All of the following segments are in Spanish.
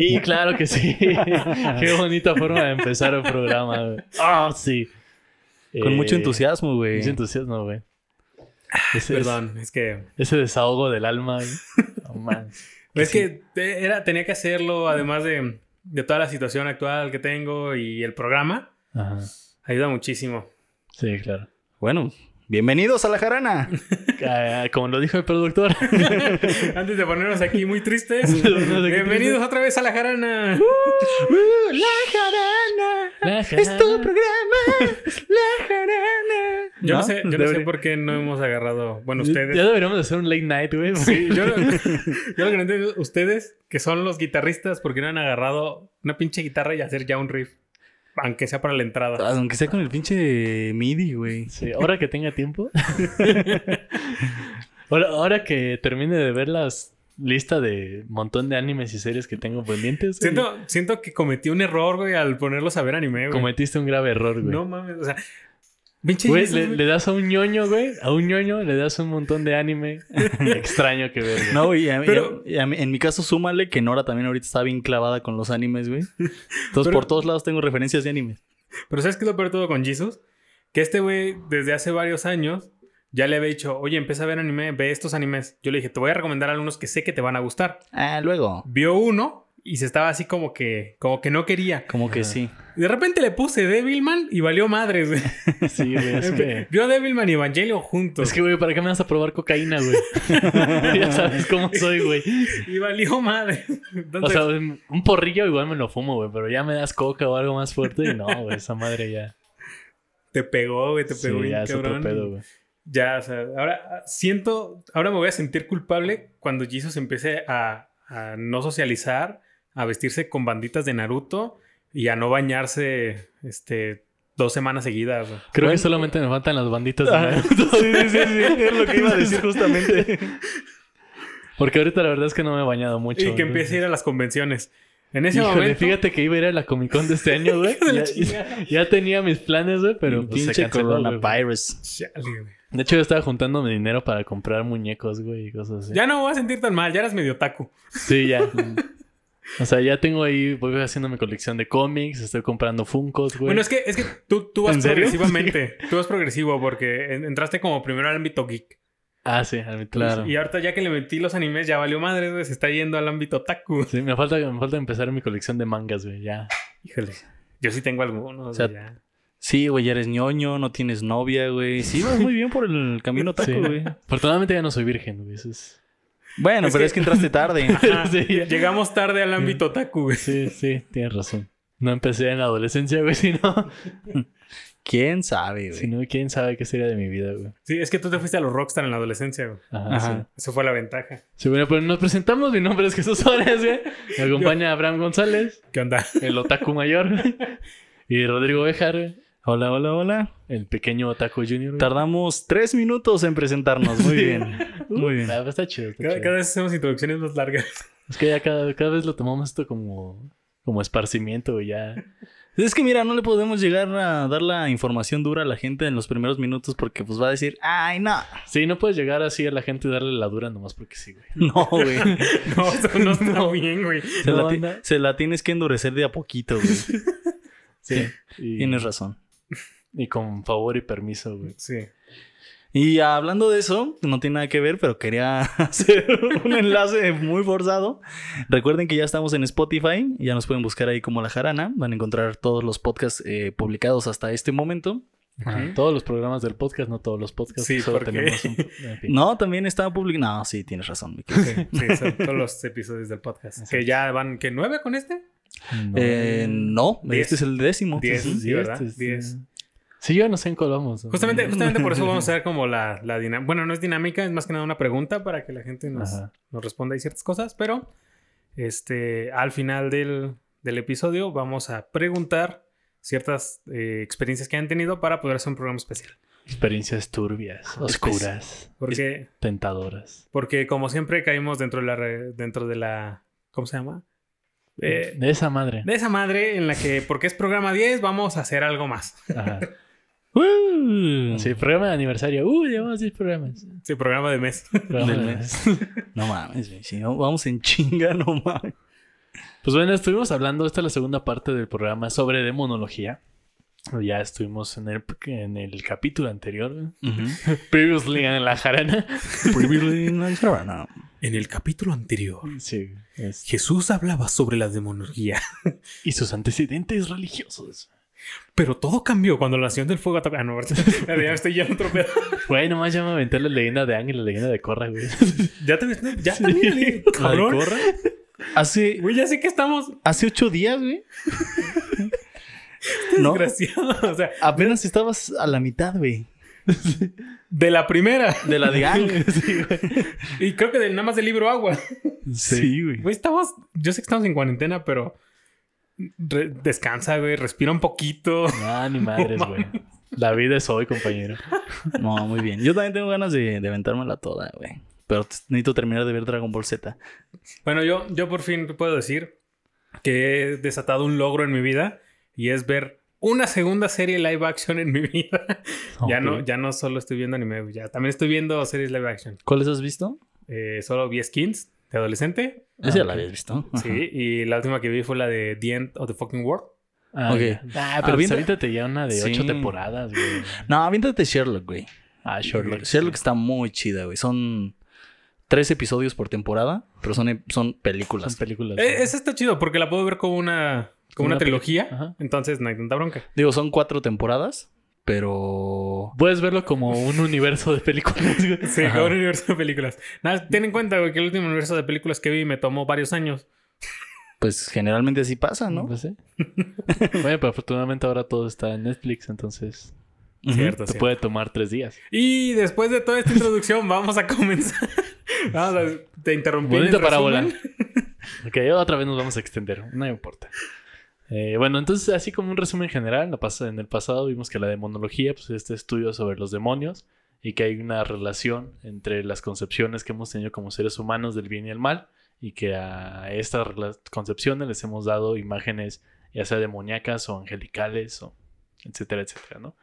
Y claro que sí. Qué bonita forma de empezar el programa, güey. Ah, sí. Con mucho Eh, entusiasmo, güey. Mucho entusiasmo, güey. Ese, Perdón, es que... ese desahogo del alma, güey. No manches. Es que te- era, tenía que hacerlo, además de, de toda la situación actual que tengo y el programa. Ajá. Ayuda muchísimo. Sí, claro. Bueno, bienvenidos a la jarana. Ah, Como lo dijo el productor. Antes de ponernos aquí muy tristes, bienvenidos otra vez a la jarana. la jarana. La Es tu jarana. programa. La jarana. Yo no, sé, yo no sé por qué no hemos agarrado. Bueno, ustedes. Ya deberíamos de hacer un late night, güey. Sí, yo, lo- yo lo que no entiendo, ustedes, que son los guitarristas, ¿por qué no han agarrado una pinche guitarra y hacer ya un riff? Aunque sea para la entrada. Aunque sea con el pinche MIDI, güey. Sí, ahora que tenga tiempo. ahora, ahora que termine de ver las lista de montón de animes y series que tengo pendientes. güey, Siento, siento que cometí un error, güey, al ponerlos a ver anime, güey. Cometiste un grave error, güey. No mames, o sea. Güey, le, das a un ñoño, güey. A un ñoño le das un montón de anime extraño que ver. güey. No, güey, a mí- Pero- y a mí- en mi caso, súmale que Nora también ahorita está bien clavada con los animes, güey. Entonces, Pero- por todos lados tengo referencias de anime. Pero ¿sabes qué es lo peor todo con Jesus? Que este güey, desde hace varios años, ya le había dicho, oye, empieza a ver anime, ve estos animes. Yo le dije, te voy a recomendar algunos que sé que te van a gustar. Ah, luego. Vio uno y se estaba así como que, como que no quería. Como que sí. De repente le puse Devilman y valió madres, güey. Sí, güey. Es que, Vio Devilman y Evangelion juntos. es que, güey, ¿para qué me vas a probar cocaína, güey? ya sabes cómo soy, güey. Y valió madre. O sea, un porrillo igual me lo fumo, güey. Pero ya me das coca o algo más fuerte y no, güey. Esa madre ya. te pegó, güey, te Sí, pegó bien ya es otro cabrón. pedo, güey. Ya, o sea, ahora ah, siento, ahora me voy a sentir culpable cuando Jesus empiece a, a no socializar, a vestirse con banditas de Naruto y a no bañarse, este, dos semanas seguidas. Creo Bueno. que solamente me faltan las banditas de Ah, Naruto. sí, sí, sí, sí, es lo que iba a decir justamente. Porque ahorita la verdad es que no me he bañado mucho. y que empiece a ir a las convenciones. En ese Híjole, momento, fíjate que iba a ir a la Comic Con de este año, güey. ya, tenía mis planes, güey, pero pues, se pinche canceló, coronavirus. De hecho, yo estaba juntando mi dinero para comprar muñecos, güey, y cosas así. ya no me voy a sentir tan mal, ya eras medio taco. Sí, ya. o sea, ya tengo ahí, voy haciendo mi colección de cómics, estoy comprando Funkos, güey. Bueno, es que, es que tú, tú vas progresivamente. Tú vas progresivo porque en- entraste como primero al ámbito geek. Ah, sí, Claro. Y ahorita ya que le metí los animes, ya valió madre, güey. Se está yendo al ámbito taku. Sí, me falta, me falta empezar mi colección de mangas, güey, ya. Híjole. Yo sí tengo algunos. O sea, güey, ya. Sí, güey, ya eres ñoño, no tienes novia, güey. Sí, vas muy bien por el camino taco, Sí. güey. Afortunadamente ya no soy virgen, güey, eso es... Bueno, Es pero que- es que entraste tarde. Ajá, Sí, ya. Llegamos tarde al ámbito taku, güey. Sí, sí, tienes razón. No empecé en la adolescencia, güey, si no... ¿Quién sabe, Si güey? no, quién sabe qué sería de mi vida, güey. Sí, es que tú te fuiste a los rockstar en la adolescencia, güey. Ajá, Ajá. sí. Eso fue la ventaja. Sí, bueno, pues nos presentamos. Mi nombre es Jesús Suárez, güey. Me acompaña Abraham González, ¿Qué onda? el otaku mayor. güey. Y Rodrigo Bejar, güey, Hola, hola, hola. el pequeño otaku junior. Tardamos tres minutos en presentarnos. Muy bien. Muy bien. Está chido, está Cada, chido. cada vez hacemos introducciones más largas. Es que ya cada, cada vez lo tomamos esto como, como esparcimiento, güey. Ya. Es que mira, no le podemos llegar a dar la información dura a la gente en los primeros minutos porque pues va a decir, ay, no. Sí, no puedes llegar así a la gente y darle la dura nomás porque sí, güey. No, güey. No, eso no está bien, güey. Se, No, la se tienes que endurecer de a poquito, güey. Sí. Y, Tienes razón. Y con favor y permiso, güey. Sí. Y hablando de eso, no tiene nada que ver, pero quería hacer un enlace muy forzado. Recuerden que ya estamos en Spotify, ya nos pueden buscar ahí como La Jarana, van a encontrar todos los podcasts eh, publicados hasta este momento. Ajá. Todos los programas del podcast, no todos los podcasts. Sí, solo porque- tenemos un. en fin. No, también está publicado. No, sí, tienes razón. Miki. Sí, sí, son todos los episodios del podcast. Que ya van, ¿qué? ¿Nueve con este? No. Eh, no, Diez. este es el décimo. Diez. Sí, Sí, ¿verdad? este es- Diez. Sí, yo no sé en cuál vamos. Justamente, justamente por eso vamos a ver como la, la dinámica. Bueno, no es dinámica, es más que nada una pregunta para que la gente nos, responda ahí ciertas cosas, pero este, al final del, del episodio vamos a preguntar ciertas eh, experiencias que han tenido para poder hacer un programa especial. Experiencias turbias, oscuras, Porque, tentadoras. porque como siempre caímos dentro de la, re- dentro de la, ¿cómo se llama? Eh, de esa madre. de esa madre en la que, porque es programa 10, vamos a hacer algo más. Ajá. Uh, Sí, programa de aniversario. Uh, llevamos 10 programas. Sí, programa de mes. Programa Del de- mes. No mames, güey, si no, vamos en chinga, no mames. Pues bueno, estuvimos hablando, esta es la segunda parte del programa sobre demonología. Ya estuvimos en el, en el capítulo anterior. Previously en la jarana. En el capítulo anterior, Sí. es- Jesús hablaba sobre la demonología. Y sus antecedentes religiosos. Pero todo cambió cuando la Nación del Fuego atacó. Ah, no, ya me estoy ya pedo. Güey, nomás ya me aventé la leyenda de Ángel y la leyenda de Corra, güey. Ya te ya también, ¿La de cabrón. Corra? Hace, Güey, ya sé que estamos hace ocho días, güey. ¿No? desgraciados. O sea, Apenas estabas a la mitad, güey. de la primera. De la de Ang. Sí, güey. Y creo que de, nada más del libro Agua. Sí, güey. Güey, estamos. Yo sé que estamos en cuarentena, pero. Re- descansa, güey. Respira un poquito. Ah, ni madres, güey. La vida es hoy, compañero. No, muy bien. Yo también tengo ganas de, de aventármela toda, güey. Pero necesito terminar de ver Dragon Ball Z. Bueno, yo, yo por fin puedo decir que he desatado un logro en mi vida y es ver una segunda serie live action en mi vida. ya, Ok. no, ya no solo estoy viendo anime, ya también estoy viendo series live action. ¿Cuáles has visto? Eh, solo vi Skins de adolescente. Esa ya ok. la habías visto. Ajá. Sí, y la última que vi fue la de The End of the Fucking World. Ah, Ok. ya. Ah, pero Avienta- ahorita ya una de Sí. ocho temporadas, güey. No, aviéntate Sherlock, güey. Ah, Sherlock. Sherlock está muy chida, güey. Son tres episodios por temporada, pero son, son Son películas. películas. Eh, esa está chido porque la puedo ver como una, como una, trilogía. Ajá. Entonces no hay tanta bronca. Digo, son cuatro temporadas, pero... Puedes verlo como un universo de películas, güey. Sí, Ajá. como un universo de películas. Nada, ten en cuenta, güey, que el último universo de películas que vi me tomó varios años. Pues generalmente así pasa, ¿no? Pues sí. Bueno, pero afortunadamente ahora todo está en Netflix, entonces. Cierto, te cierto. puede tomar tres días. Y después de toda esta introducción, vamos a comenzar. Vamos a, te interrumpí. en el Bonita parábola. resumen. Ok, otra vez nos vamos a extender, no importa. Eh, bueno, entonces, así como un resumen general, en el pasado vimos que la demonología pues, es este estudio sobre los demonios y que hay una relación entre las concepciones que hemos tenido como seres humanos del bien y el mal y que a estas concepciones les hemos dado imágenes ya sea demoníacas o angelicales o etcétera, etcétera, ¿no?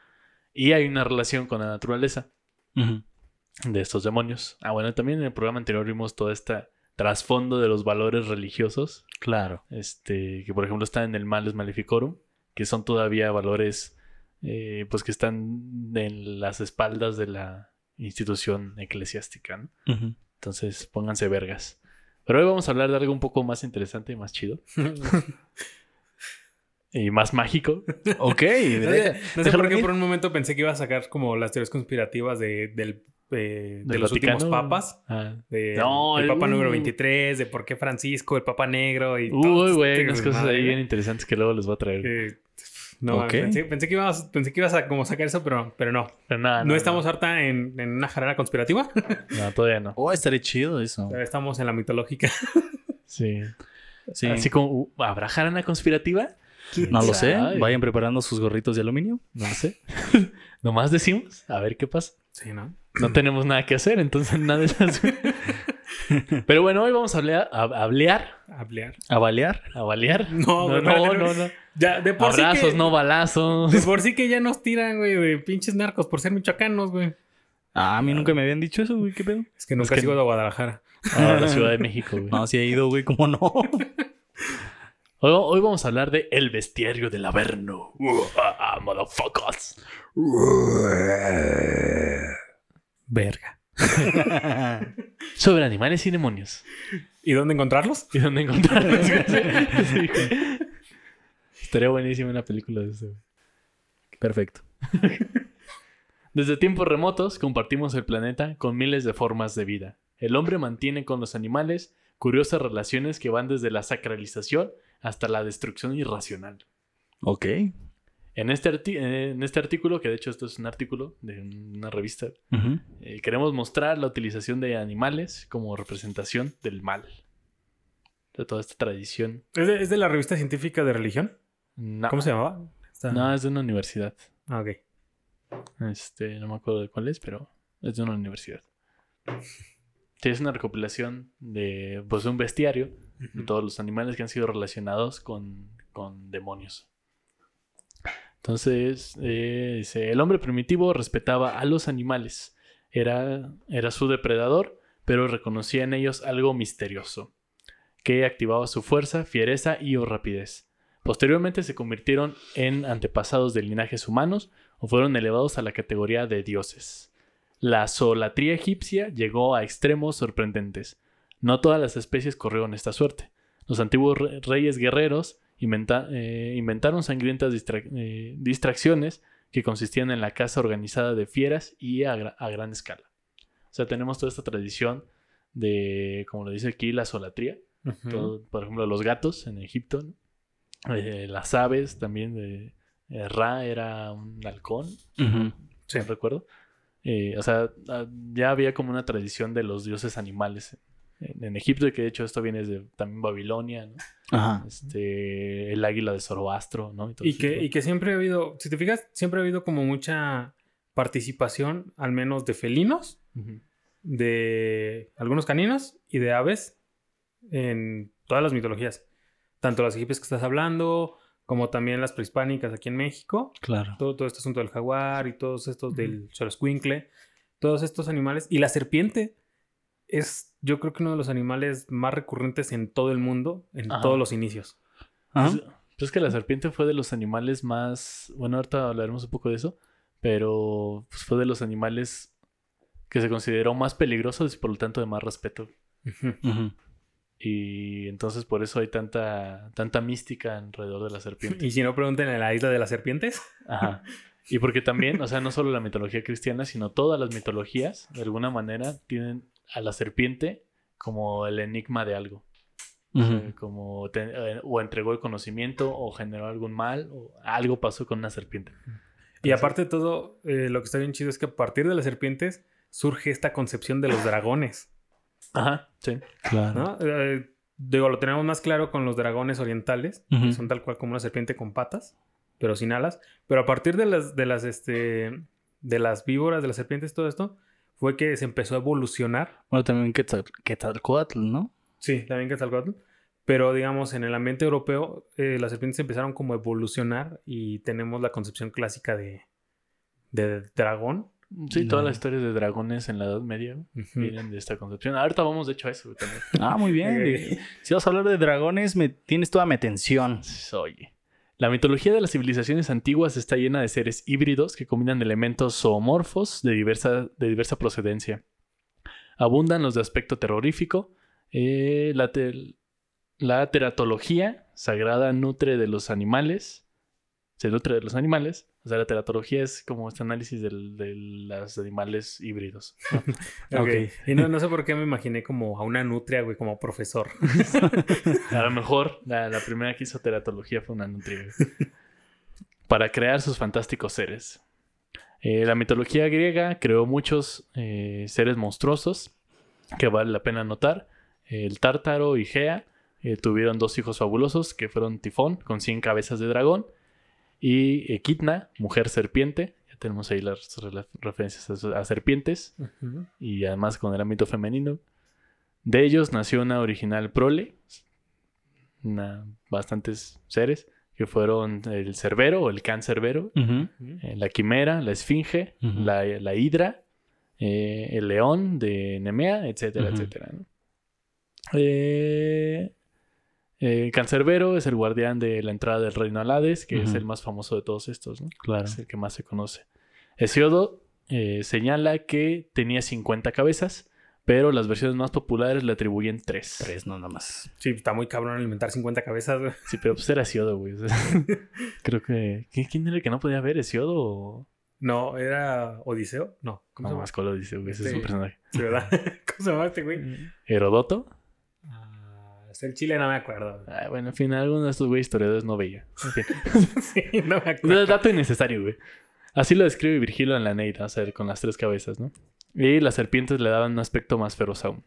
Y hay una relación con la naturaleza de estos demonios. Ah, bueno, también en el programa anterior vimos todo este trasfondo de los valores religiosos Claro. este, que por ejemplo está en el Malus Maleficorum, que son todavía valores eh, pues que están en las espaldas de la institución eclesiástica, ¿no? Entonces pónganse vergas. Pero hoy vamos a hablar de algo un poco más interesante y más chido. y más mágico. Ok. No sé, por qué venir. por un momento pensé que iba a sacar como las teorías conspirativas de, del, eh, de los últimos Vaticano. papas. Ah. De, No, el el- Papa número uh. 23, de por qué Francisco, el Papa Negro y todo Uy, güey, unas cosas ahí bien interesantes que luego les voy a traer. Eh, no, Ok. pensé, pensé que ibas, pensé que ibas a como sacar eso, pero, pero no. Pero nada, No, estamos ahorita en, en una jarana conspirativa. No, todavía no. Oh, estaría chido eso. Estamos en la mitológica. Sí. Sí. Así como, uh, ¿habrá jarana conspirativa? No lo sé. Vayan preparando sus gorritos de aluminio. No sé. Nomás decimos, a ver qué pasa. Sí, ¿no? No tenemos nada que hacer, entonces nada de esas. Pero bueno, hoy vamos a hablar, a, a hablear, Hablar. A balear. a balear. No, no, no, no, no, no. Ya, de por Abrazos, sí que, no balazos. De por sí que ya nos tiran, güey, de pinches narcos por ser michoacanos, güey. Ah, a mí nunca me habían dicho eso, güey. ¿Qué pedo? Es que nunca que- sigo de Guadalajara. A la Ciudad de México, güey. No, sí he ido, güey. ¿Cómo no? Hoy, hoy vamos a hablar de El Bestiario del Averno. Ah, motherfuckers. Verga. Sobre animales y demonios. ¿Y dónde encontrarlos? ¿Y dónde encontrarlos? Sí. Estaría buenísima una película de eso. Perfecto. Desde tiempos remotos compartimos el planeta con miles de formas de vida. El hombre mantiene con los animales curiosas relaciones que van desde la sacralización hasta la destrucción irracional. Ok. En este, arti- en este artículo, que de hecho esto es un artículo de una revista, eh, queremos mostrar la utilización de animales como representación del mal. De toda esta tradición. ¿Es de, es de la revista científica de religión? No, ¿Cómo se llamaba? Está- no, es de una universidad. Ah, ok. Este, no me acuerdo de cuál es, pero es de una universidad. Sí, es una recopilación de pues, un bestiario de todos los animales que han sido relacionados con, con demonios. Entonces, eh, dice, el hombre primitivo respetaba a los animales. Era, era su depredador, pero reconocía en ellos algo misterioso. que activaba su fuerza, fiereza y o rapidez. Posteriormente se convirtieron en antepasados de linajes humanos o fueron elevados a la categoría de dioses. La zoolatría egipcia llegó a extremos sorprendentes. No todas las especies corrieron esta suerte. Los antiguos re- reyes guerreros inventa- eh, inventaron sangrientas distra- eh, distracciones que consistían en la caza organizada de fieras y a, gra- a gran escala. O sea, tenemos toda esta tradición de, como lo dice aquí, la. Todo- por ejemplo, los gatos en Egipto, ¿no? Eh, las aves también. De, eh, Ra era un halcón. Sí. no recuerdo. Eh, o sea, ah, ya había como una tradición de los dioses animales en, en Egipto, y que de hecho esto viene de también Babilonia, ¿no? Ajá. Este, el águila de Zoroastro, ¿no? todo Y que, y que siempre ha habido, si te fijas, siempre ha habido como mucha participación, al menos de felinos, de algunos caninos y de aves en todas las mitologías. Tanto las egipcias que estás hablando, como también las prehispánicas aquí en México. Claro. Todo, todo este asunto del jaguar y todos estos del xoloscuincle. Todos estos animales. Y la serpiente es, yo creo que uno de los animales más recurrentes en todo el mundo, en Ajá. todos los inicios. Ajá. Pues, pues que la serpiente fue de los animales más. Bueno, ahorita hablaremos un poco de eso. Pero pues, fue de los animales que se consideró más peligrosos y por lo tanto de más respeto. Y entonces por eso hay tanta, tanta mística alrededor de la serpiente. Y si no, pregunten en la isla de las serpientes. Ajá. Y porque también, o sea, no solo la mitología cristiana, sino todas las mitologías, de alguna manera, tienen a la serpiente como el enigma de algo. Como te- eh, o entregó el conocimiento o generó algún mal o algo pasó con una serpiente. Y aparte de todo, eh, lo que está bien chido es que a partir de las serpientes surge esta concepción de los dragones. Ajá, sí. Claro. ¿no? Eh, digo, lo tenemos más claro con los dragones orientales, que son tal cual como una serpiente con patas, pero sin alas. Pero a partir de las, de las, este, de las víboras, de las serpientes, todo esto, fue que se empezó a evolucionar. Bueno, también Quetzal- Quetzalcóatl, ¿no? Sí, también Quetzalcóatl. Pero digamos, en el ambiente europeo, eh, las serpientes empezaron como a evolucionar y tenemos la concepción clásica de, de dragón. Sí, todas las historias de dragones en la Edad Media vienen de esta concepción. Ahorita vamos, de hecho, a eso también. Ah, muy bien. Si vas a hablar de dragones, me tienes toda mi atención. Oye. La mitología de las civilizaciones antiguas está llena de seres híbridos que combinan elementos zoomorfos de diversa, de diversa procedencia. Abundan los de aspecto terrorífico. eh, la, la teratología sagrada nutre de los animales. Se nutre de los animales. O sea, la teratología es como este análisis del- de los animales híbridos. Ok. Ok. Y no, no sé por qué me imaginé como a una nutria, güey, como profesor. A lo mejor la, la primera que hizo teratología fue una nutria. güey. Para crear sus fantásticos seres. Eh, la mitología griega creó muchos eh, seres monstruosos que vale la pena notar. El Tártaro y Gea eh, tuvieron dos hijos fabulosos que fueron Tifón con 100 cabezas de dragón y Equidna, mujer serpiente. Ya tenemos ahí las referencias a, a serpientes y además con el ámbito femenino. De ellos nació una original prole, una- bastantes seres, que fueron el cerbero o el can cerbero, eh, la quimera, la esfinge, la, la hidra, eh, el león de Nemea, etcétera, etcétera. ¿no? Eh, el cancerbero es el guardián de la entrada del reino al Hades, que es el más famoso de todos estos, ¿no? Claro. Es el que más se conoce. Hesiodo eh, señala que tenía 50 cabezas, pero las versiones más populares le atribuyen 3. Tres, no nada más. Sí, está muy cabrón alimentar 50 cabezas, güey. Sí, pero pues era Hesiodo, güey. O sea, creo que... ¿qui- ¿Quién era el que no podía ver? ¿Hesiodo o...? No, era Odiseo. No, ¿cómo No, se llama? más color dice, güey. Ese es un personaje. Sí, ¿verdad? ¿Cómo se llama este güey? ¿Herodoto? Es el chile, no me acuerdo. Ah, bueno, en fin, alguno de estos güey historiadores no veía. En fin. sí, no me No, acuerdo. Dato innecesario, güey. Así lo describe Virgilio en la Neida, o sea, con las tres cabezas, ¿no? Y las serpientes le daban un aspecto más feroz aún.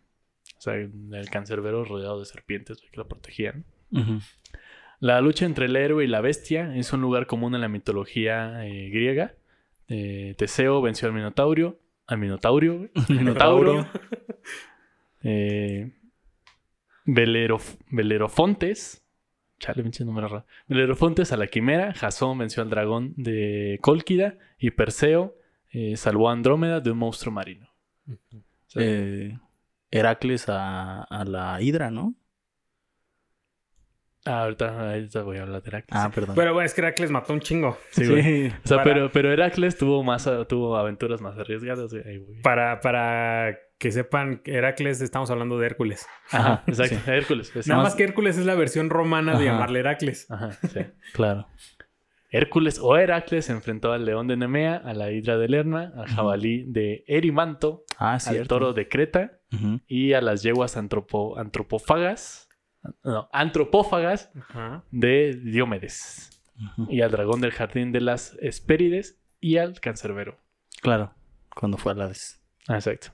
O sea, el cancerbero rodeado de serpientes güey, que lo protegían. La lucha entre el héroe y la bestia es un lugar común en la mitología eh, griega. Eh, Teseo venció al Minotaurio. Al Minotaurio, güey. Minotauro. Eh, Belerof- Belerofontes. Chale, pinche número raro. Belerofontes a la quimera. Jasón venció al dragón de Cólquida. Y Perseo eh, salvó a Andrómeda de un monstruo marino. Eh, Heracles a, a la Hidra, ¿no? Ah, ahorita, ahorita voy a hablar de Heracles. Ah, perdón. Pero bueno, es que Heracles mató un chingo. Sí, güey. Sí. O sea, Para- pero, pero Heracles tuvo más tuvo aventuras más arriesgadas, güey. Para, para que sepan, que Heracles estamos hablando de Hércules. Ajá, exacto. Hércules. pues, Nada más que Hércules es la versión romana de llamarle Heracles. Ajá, sí. Claro. Hércules o Heracles se enfrentó al león de Nemea, a la hidra de Lerna, al jabalí de Erimanto, Ah, al toro de Creta y a las yeguas antropo- antropófagas, no, antropófagas de Diomedes, Ujú. y al dragón del jardín de las Hespérides y al cancerbero. Claro. Cuando fue a Hades. Ah, Exacto.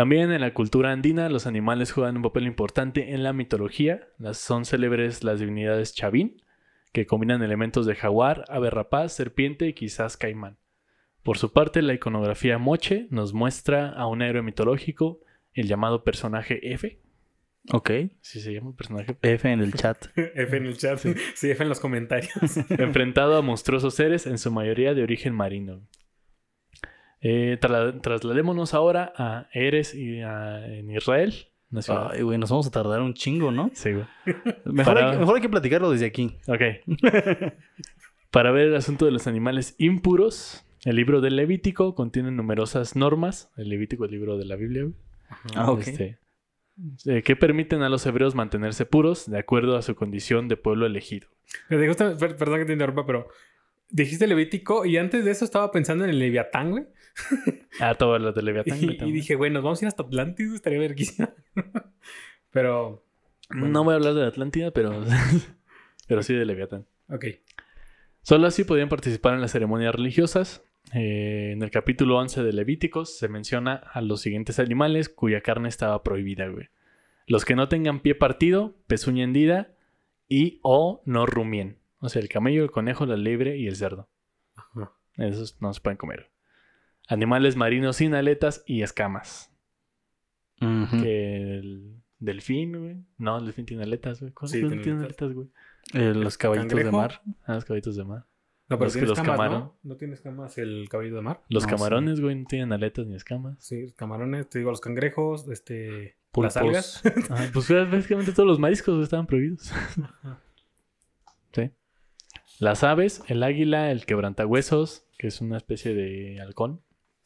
También en la cultura andina los animales juegan un papel importante en la mitología. Las, son célebres las divinidades Chavín, que combinan elementos de jaguar, ave rapaz, serpiente y quizás caimán. Por su parte, la iconografía Moche nos muestra a un héroe mitológico, el llamado personaje F. Ok. Si se llama personaje. F en el chat. F en el chat. Sí, F en los comentarios. enfrentado a monstruosos seres, en su mayoría de origen marino. Eh, trasla- trasladémonos ahora a Eres y a- en Israel. una ciudad. Ay, güey, nos vamos a tardar un chingo, ¿no? Sí, güey. Mejor, Para- hay, que- mejor hay que platicarlo desde aquí. Ok. Para ver el asunto de los animales impuros, el libro del Levítico contiene numerosas normas. El Levítico es el libro de la Biblia. Ah, ok. Este, eh, que permiten a los hebreos mantenerse puros de acuerdo a su condición de pueblo elegido. Perdón que te interrumpa, pero dijiste Levítico y antes de eso estaba pensando en el Leviatán, güey. Ah, todo lo de Leviatán. Y, y dije, güey, nos vamos a ir hasta Atlantis, estaría verguísima. pero, No voy a hablar de la Atlántida, pero, pero sí de Leviatán. ok. Solo así podían participar en las ceremonias religiosas. Eh, en el capítulo 11 de Levíticos se menciona a los siguientes animales cuya carne estaba prohibida, güey. Los que no tengan pie partido, pezuña hendida y o no rumien. O sea, el camello, el conejo, la liebre y el cerdo. Ajá. Esos no se pueden comer. Animales marinos sin aletas y escamas. Ujú. Que el delfín, güey. No, el delfín tiene aletas, güey. ¿Cuáles Sí, tiene tienen aletas. güey? Eh, los caballitos de mar. Ah, los caballitos de mar. No, pero Los tiene los escamas. ¿no? ¿No tiene escamas el caballo de mar? Los No, camarones, güey, no tienen aletas ni escamas. Sí, los camarones, te digo, los cangrejos, este... Pulpos. Las algas. Ajá, pues básicamente todos los mariscos estaban prohibidos. sí. Las aves, el águila, el quebrantahuesos, que es una especie de halcón.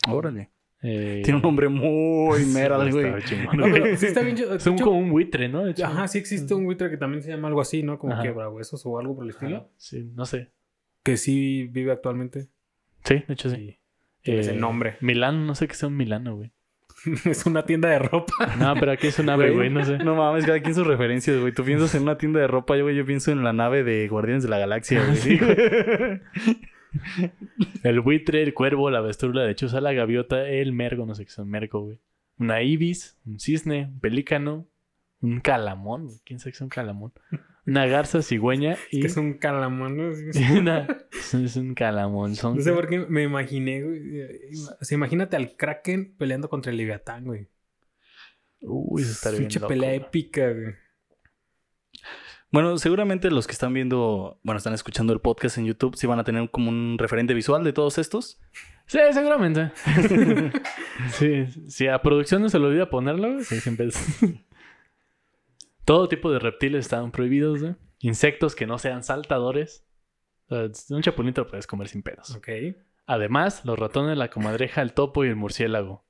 Órale. Eh, Tiene un nombre muy meral, güey. No, güey. pero sí está bien chido. Es un, como un buitre, ¿no? De hecho. Ajá, sí existe un buitre que también se llama algo así, ¿no? Como Ajá. quebrahuesos o algo por el estilo. Ajá, Sí, no sé. Que sí vive actualmente. Sí, de hecho sí. Sí. Tiene ese nombre. Milano, no sé qué sea un Milano, güey. es una tienda de ropa. No, pero aquí es un ave, güey, no sé. No mames, cada quien sus referencias, güey. Tú piensas en una tienda de ropa, yo, güey, yo pienso en la nave de Guardianes de la Galaxia, güey. Sí, El buitre, el cuervo, la avestruz, la lechuza, la gaviota, el mergo, no sé qué es un mergo, güey. Una ibis, un cisne, un pelícano, un calamón, güey, ¿quién sabe qué es un calamón? Una garza cigüeña y Que es un calamón, ¿no? Una... Es un calamón. Son... No sé por qué me imaginé, güey. O sea, imagínate al Kraken peleando contra el Leviatán, güey. Uy, eso estaría bien Pinche loco, pelea épica, güey. Bueno, seguramente los que están viendo, bueno, están escuchando el podcast en YouTube, sí van a tener como un referente visual de todos estos. Sí, seguramente. sí, si a producción no se le olvida ponerlo, güey, sí, siempre es... Todo tipo de reptiles estaban prohibidos, güey. Insectos que no sean saltadores. O sea, un chapulín te lo puedes comer sin pedos. Ok. Además, los ratones, la comadreja, el topo y el murciélago.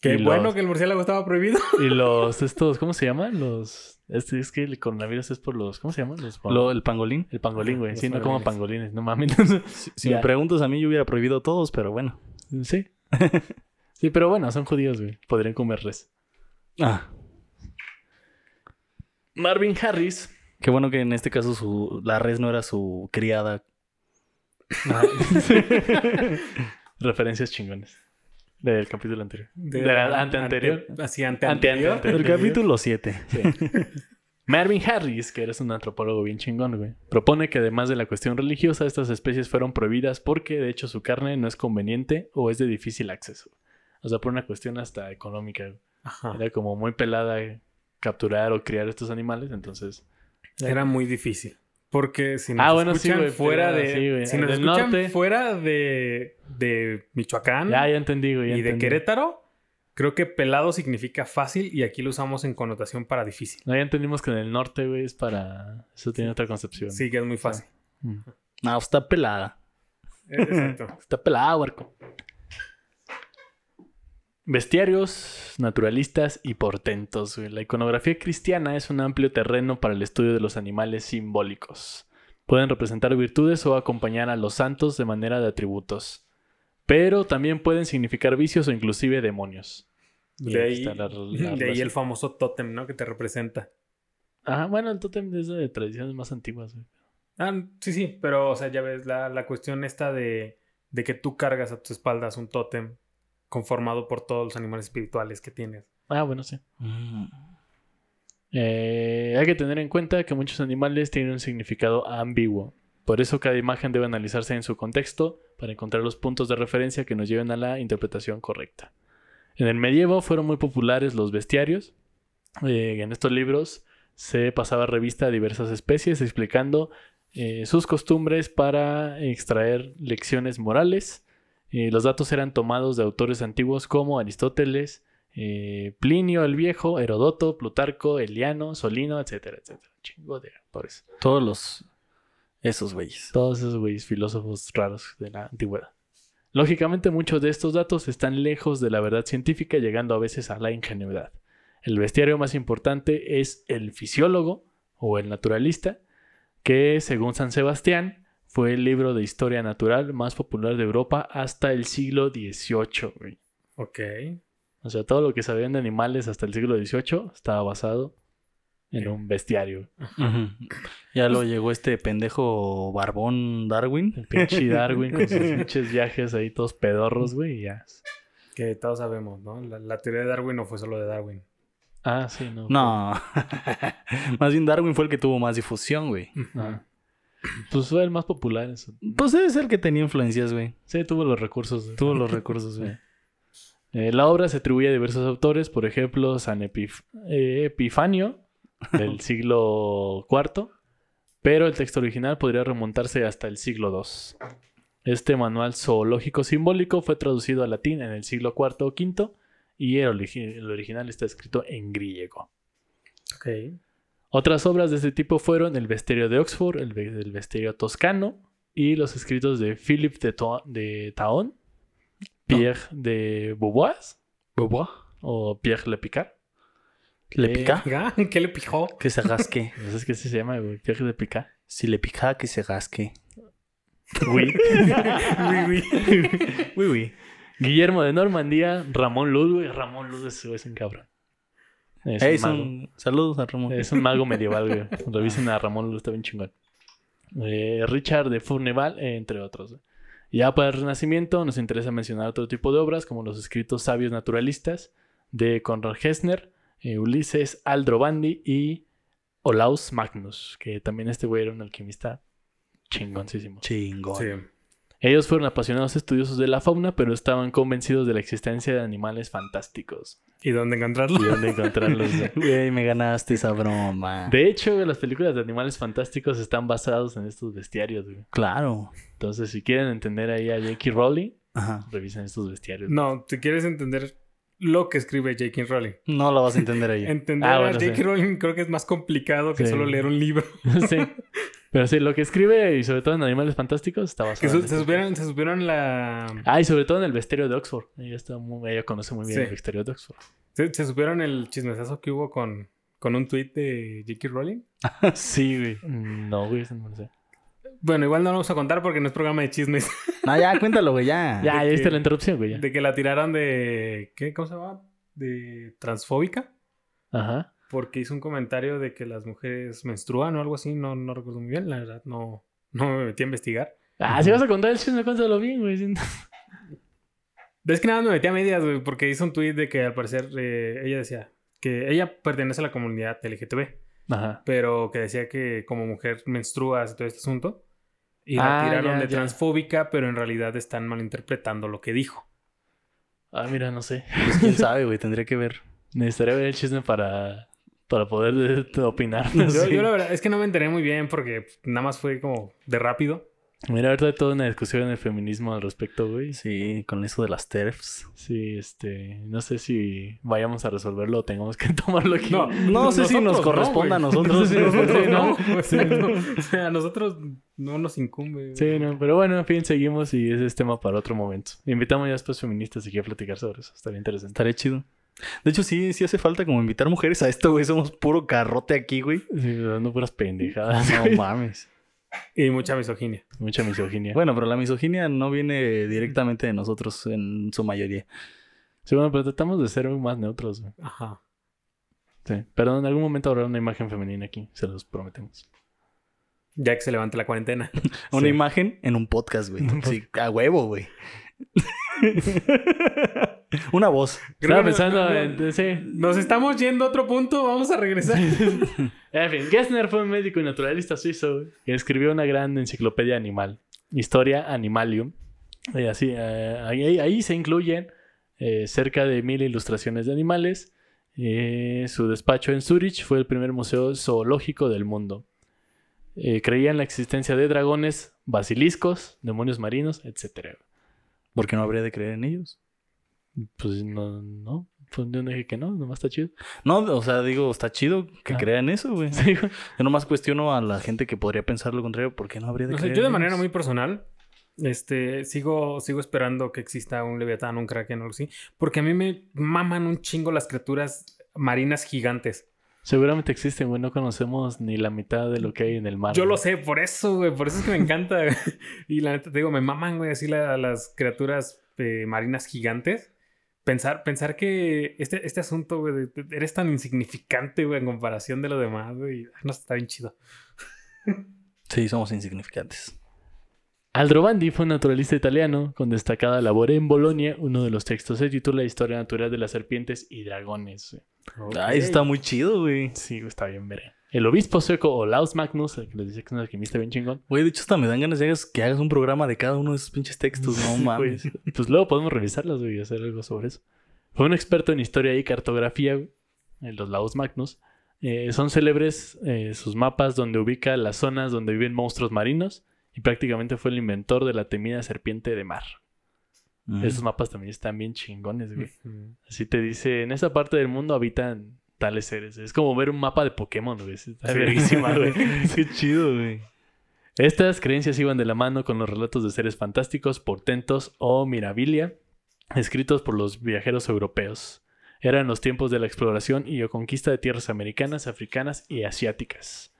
Qué Y bueno los- que el murciélago estaba prohibido. Y los, estos, ¿cómo se llaman? Los... Es, es que el coronavirus es por los... ¿Cómo se llaman? Los... Lo- el pangolín. El pangolín, güey. Los Sí, no como pangolines. No mames. Si, si me preguntas a mí, yo hubiera prohibido todos, pero bueno. sí. Sí, pero bueno, son judíos, güey. Podrían comer res. Ah, Marvin Harris. qué bueno que en este caso su, la res no era su criada. Referencias chingones. Del capítulo anterior. De, De la ante anterior. ante- así, ante, Ante- anterior. ante- El capítulo 7. Sí. Marvin Harris, que eres un antropólogo bien chingón, güey, propone que además de la cuestión religiosa, estas especies fueron prohibidas porque de hecho su carne no es conveniente o es de difícil acceso. O sea, por una cuestión hasta económica. Ajá. Era como muy pelada eh, capturar o criar estos animales, entonces... Era muy difícil. Porque si nos Ah, bueno, sí, escuchan güey, fuera pero de. sí, si nos del escuchan norte. fuera de, de Michoacán Ya, ya entendí, güey. y de. Querétaro, Creo que pelado significa fácil y aquí lo usamos en connotación para difícil. No, ya entendimos que en el norte, güey, es para... Eso tiene otra concepción. Sí, que es muy fácil. Mm. No, está pelada. Eh, Exacto. Está pelado, barco. Bestiarios, naturalistas y portentos. La iconografía cristiana es un amplio terreno para el estudio de los animales simbólicos. Pueden representar virtudes o acompañar a los santos de manera de atributos. Pero también pueden significar vicios o inclusive demonios. De ahí, está la- la de ahí relación. el famoso tótem, ¿no? Que te representa. Ajá, bueno, el tótem es de tradiciones más antiguas. güey. Ah, sí, sí, pero, o sea, ya ves, la, la cuestión esta de, de que tú cargas a tus espaldas un tótem conformado por todos los animales espirituales que tienes. Ah, bueno, sí. Mm. Eh, hay que tener en cuenta que muchos animales tienen un significado ambiguo. Por eso cada imagen debe analizarse en su contexto para encontrar los puntos de referencia que nos lleven a la interpretación correcta. En el medievo fueron muy populares los bestiarios. Eh, en estos libros se pasaba revista a diversas especies explicando eh, sus costumbres para extraer lecciones morales. Eh, los datos eran tomados de autores antiguos como Aristóteles, eh, Plinio el Viejo, Herodoto, Plutarco, Eliano, Solino, etcétera, etcétera. Chingo de autores. Todos los. Esos güeyes. Todos esos güeyes filósofos raros de la antigüedad. Lógicamente muchos de estos datos están lejos de la verdad científica, llegando a veces a la ingenuidad. El bestiario más importante es el fisiólogo o el naturalista, que según San Sebastián fue el libro de historia natural más popular de Europa hasta el siglo XVIII. güey. Ok. O sea, todo lo que sabían de animales hasta el siglo XVIII estaba basado en un bestiario. Ya lo llegó este pendejo barbón Darwin. El pinche Darwin con sus pinches viajes ahí todos pedorros, güey, y ya. Que todos sabemos, ¿no? La, la teoría de Darwin no fue solo de Darwin. Ah, sí, no. No. más bien Darwin fue el que tuvo más difusión, güey. Ah. Pues fue el más popular. en su- Pues debe ser el que tenía influencias, güey. Sí, tuvo los recursos. güey. Tuvo los recursos, güey. Eh, la obra se atribuye a diversos autores, por ejemplo, San Epif- eh, Epifanio, del siglo IV, pero el texto original podría remontarse hasta el siglo II. Este manual zoológico simbólico fue traducido al latín en el siglo IV o V y el, origi- el original está escrito en griego. Ok. Otras obras de este tipo fueron El Bestiario de Oxford, El, el Toscano y los escritos de Philippe de, To- de Taon, Pierre de Beauvois o Pierre Le Picard. ¿Le Eh, pica? ¿Ya? ¿Qué le pijó? Que se rasque. No sé qué se llama, güey. Pierre Le Picard. Si le pica, que se rasque. Oui. Guillermo de Normandía, Ramón Luz, güey. Ramón Luz es, es un cabrón. Es, un Saludos a Ramón. Es un mago medieval, güey. Revisen a Ramón Luz, está bien chingón. Eh, Richard de Fourneval, eh, entre otros. Ya para el Renacimiento nos interesa mencionar otro tipo de obras, como los escritos sabios naturalistas de Conrad Gessner, eh, Ulises Aldrovandi y Olaus Magnus, que también este güey era un alquimista chingoncísimo. Chingón. Sí. Ellos fueron apasionados estudiosos de la fauna, pero estaban convencidos de la existencia de animales fantásticos. ¿Y dónde encontrarlo? ¿Y dónde encontrarlos? güey? Me ganaste esa broma. De hecho, las películas de animales fantásticos están basadas en estos bestiarios, güey. Claro. Entonces, si quieren entender ahí a J.K. Rowling, Ajá. revisen estos bestiarios. No, si quieres entender lo que escribe J.K. Rowling. No lo vas a entender ahí. Entender Ah, bueno, a J.K. sí. Rowling creo que es más complicado que Sí. solo leer un libro. sí. Pero sí, lo que escribe, y sobre todo en animales fantásticos, está Que basado su- en se, supieron, se supieron la... Ah, y sobre todo en el bestiario de Oxford. Ella, está muy, ella conoce muy bien Sí. el bestiario de Oxford. Se, se supieron el chismesazo que hubo con, con un tweet de J.K. Rowling. sí, güey. No, güey, eso no lo sé. Bueno, igual no lo vamos a contar porque no es programa de chismes. No, ya, cuéntalo, güey, ya. Ya, ya que- viste la interrupción, güey. ya. De que la tiraron de... ¿Qué? ¿Cómo se llama? De transfóbica. Ajá. Porque hizo un comentario de que las mujeres menstruan o algo así. No, no recuerdo muy bien. La verdad, no, no me metí a investigar. Ah, si vas a contar el chisme, cuéntalo bien, güey. Es que nada más me metí a medias, güey, porque hizo un tweet de que al parecer eh, ella decía que ella pertenece a la comunidad LGTB, Ajá. pero que decía que como mujer menstrua hace todo este asunto. Y Ah, la tiraron ya, de ya. transfóbica, pero en realidad están malinterpretando lo que dijo. Ah, mira, no sé. Pues quién sabe, güey, tendría que ver. Necesitaría ver el chisme para, para poder eh, opinar. Yo, Sí. yo la verdad es que no me enteré muy bien porque nada más fue como de rápido. Mira, ahorita hay toda una discusión en el feminismo al respecto, güey. Sí, con eso de las TERFs. Sí, este, no sé si vayamos a resolverlo o tengamos que tomarlo aquí. No, No sé si nos nosotros corresponde a nosotros. Sí, nosotros ¿no? no. O sea, no. O sea, a nosotros no nos incumbe. güey. Sí, no, pero bueno, en fin, seguimos y ese es tema para otro momento. Invitamos ya después feministas si quieren platicar sobre eso. Estaría interesante. Estaría chido. De hecho, sí, sí hace falta como invitar mujeres a esto, güey. Somos puro carrote aquí, güey. Sí, dando puras pendejadas. No güey. mames. Y mucha misoginia. Mucha misoginia. Bueno, pero la misoginia no viene directamente de nosotros en su mayoría. Sí, bueno, pero tratamos de ser más neutros. güey. Ajá. Sí, pero en algún momento habrá una imagen femenina aquí, se los prometemos. Ya que se levante la cuarentena. Una Sí. imagen en un podcast, güey. Sí, a huevo, güey. Una voz. Estaba pensando no- en... Sí. Nos estamos yendo a otro punto. Vamos a regresar. En fin, Gessner fue un médico y naturalista suizo que escribió una gran enciclopedia animal, Historia Animalium. Y así, eh, ahí, ahí se incluyen eh, cerca de mil ilustraciones de animales. Eh, su despacho en Zurich fue el primer museo zoológico del mundo. Eh, creía en la existencia de dragones, basiliscos, demonios marinos, etc. ¿Por qué no habría de creer en ellos? Pues no, no, pues yo no dije que no, nomás está chido. No, o sea, digo, está chido que Ah. crean eso, güey. Sí, güey. Yo nomás cuestiono a la gente que podría pensar lo contrario. ¿Por qué no habría de sé, creer yo de en manera ellos? muy personal, este, sigo, sigo esperando que exista un leviatán, un kraken o algo así, porque a mí me maman un chingo las criaturas marinas gigantes. Seguramente existen, güey. No conocemos ni la mitad de lo que hay en el mar. Yo güey. lo sé, por eso, güey, por eso es que me encanta. güey. y la neta, te digo, me maman, güey, así la- las criaturas eh, marinas gigantes. Pensar, pensar que este, este asunto, güey, de- de- eres tan insignificante, güey, en comparación de lo demás, güey. No está bien chido. Sí, somos insignificantes. Aldrovandi fue un naturalista italiano con destacada labor en Bolonia. Uno de los textos se titula Historia natural de las serpientes y dragones. Ay, eso está muy chido, güey. Sí, está bien, veré. El obispo sueco Olaus Magnus, el que les dice que es un alquimista bien chingón. Güey, de hecho, hasta me dan ganas de que hagas un programa de cada uno de esos pinches textos. No mames. Pues, pues luego podemos revisarlos güey, y hacer algo sobre eso. Fue un experto en historia y cartografía, güey, los Laus Magnus. Eh, son célebres eh, sus mapas donde ubica las zonas donde viven monstruos marinos y prácticamente fue el inventor de la temida serpiente de mar. Mm. Esos mapas también están bien chingones, güey. Así te dice, en esa parte del mundo habitan tales seres. Es como ver un mapa de Pokémon, güey. Está Sí. verguísima, güey. Qué chido, güey. Estas creencias iban de la mano con los relatos de seres fantásticos, portentos o mirabilia, escritos por los viajeros europeos. Eran los tiempos de la exploración y o conquista de tierras americanas, africanas y asiáticas.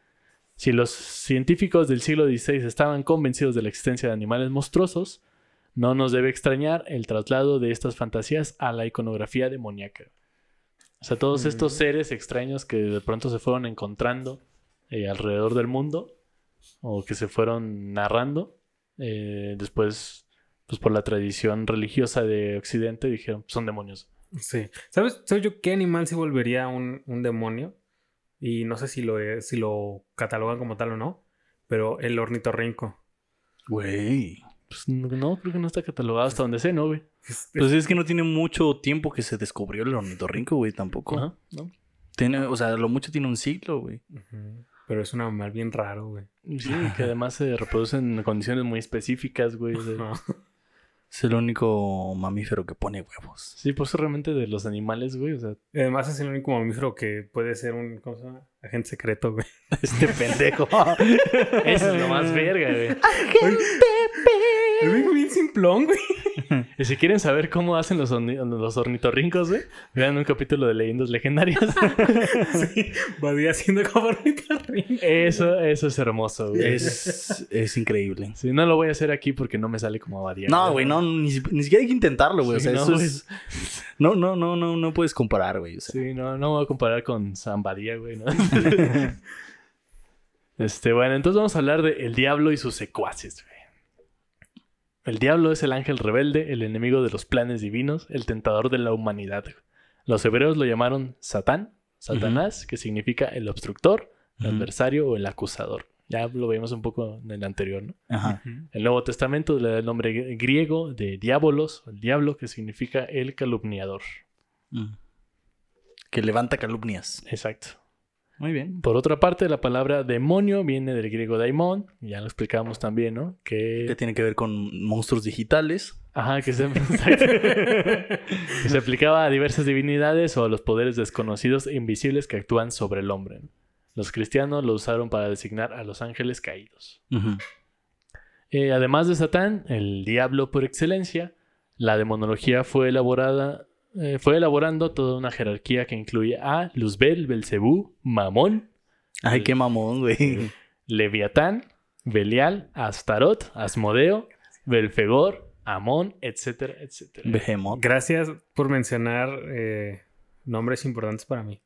Si los científicos del siglo XVI estaban convencidos de la existencia de animales monstruosos, no nos debe extrañar el traslado de estas fantasías a la iconografía demoníaca. O sea, todos estos Mm. seres extraños que de pronto se fueron encontrando eh, alrededor del mundo o que se fueron narrando, eh, después, pues por la tradición religiosa de Occidente, dijeron, son demonios. Sí. ¿Sabes, ¿Sabes yo qué animal se volvería un, un demonio? Y no sé si lo, es- si lo catalogan como tal o no, pero el ornitorrinco. Güey. Pues no, no, creo que no está catalogado hasta donde sé, ¿no, güey? Es- Pues es que no tiene mucho tiempo que se descubrió el ornitorrinco, güey, tampoco. Ajá, ¿no? Tiene, o sea, lo mucho tiene un siglo, güey. Pero es un animal bien raro, güey. Sí, que además se reproducen en condiciones muy específicas, güey. Es el único mamífero que pone huevos. Sí, por eso realmente de los animales, güey. O sea, Además es el único mamífero que puede ser un ¿cómo se llama? agente secreto, güey. Este pendejo. eso es lo más verga, güey. Bien simplón, güey. Y si quieren saber cómo hacen los, los ornitorrincos, güey, vean un capítulo de leyendas legendarias. Sí, va haciendo como ornitorrinco. Eso, eso es hermoso, güey. es, es increíble. Sí, no lo voy a hacer aquí porque no me sale como abadía. No, güey, no, ni, si- ni siquiera hay que intentarlo, güey. Sí, o sea, no, eso es. No, no, no, no, no puedes comparar, güey. O sea, Sí, no, no voy a comparar con Zambadía, güey. ¿no? este, bueno, entonces vamos a hablar de el diablo y sus secuaces, güey. El diablo es el ángel rebelde, el enemigo de los planes divinos, el tentador de la humanidad. Los hebreos lo llamaron Satán, Satanás, que significa el obstructor, el adversario o el acusador. Ya lo vimos un poco en el anterior, ¿no? Ajá. El Nuevo Testamento le da el nombre gr- griego de diabolos, el diablo, que significa el calumniador. Mm. Que levanta calumnias. Exacto. Muy bien. Por otra parte, la palabra demonio viene del griego daimon, ya lo explicamos también, ¿no? Que, Que tiene que ver con monstruos digitales. ajá, que se, que se aplicaba a diversas divinidades o a los poderes desconocidos e invisibles que actúan sobre el hombre. Los cristianos lo usaron para designar a los ángeles caídos. Eh, además de Satán, el diablo por excelencia, la demonología fue elaborada, eh, fue elaborando toda una jerarquía que incluye a Luzbel, Belcebú, Mamón, Ay, qué mamón, güey. Leviatán, Belial, Astarot, Asmodeo, Belfegor, Amón, etcétera, etcétera. Behemoth. Gracias por mencionar eh, nombres importantes para mí.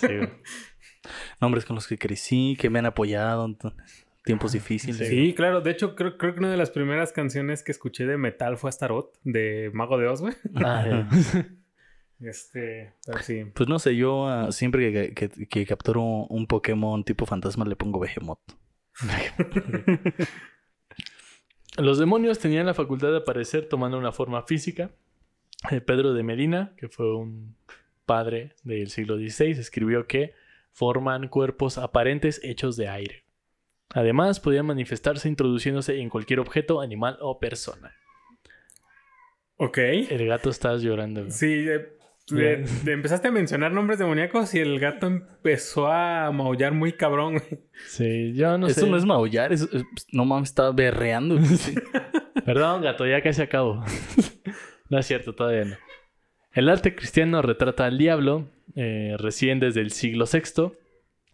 Sí. Nombres con los que crecí, que me han apoyado en tiempos difíciles. Sí, claro. De hecho, creo, creo que una de las primeras canciones que escuché de metal fue Astaroth, de Mago de Oz, güey. Ah, Este, pero sí. Pues no sé, yo ah, siempre que, que- que capturo un Pokémon tipo fantasma le pongo Behemoth. Los demonios tenían la facultad de aparecer tomando una forma física. Eh, Pedro de Medina, que fue un padre del siglo XVI, escribió que forman cuerpos aparentes hechos de aire. Además, podían manifestarse introduciéndose en cualquier objeto, animal o persona. Ok. El gato está llorando. güey. Sí, eh, eh, empezaste a mencionar nombres demoníacos y el gato empezó a maullar muy cabrón. Sí, yo no Eso sé. no es maullar, es- es- no mames, está berreando. Perdón, gato, ya casi acabo. no es cierto, todavía no. El arte cristiano retrata al diablo eh, recién desde el siglo VI,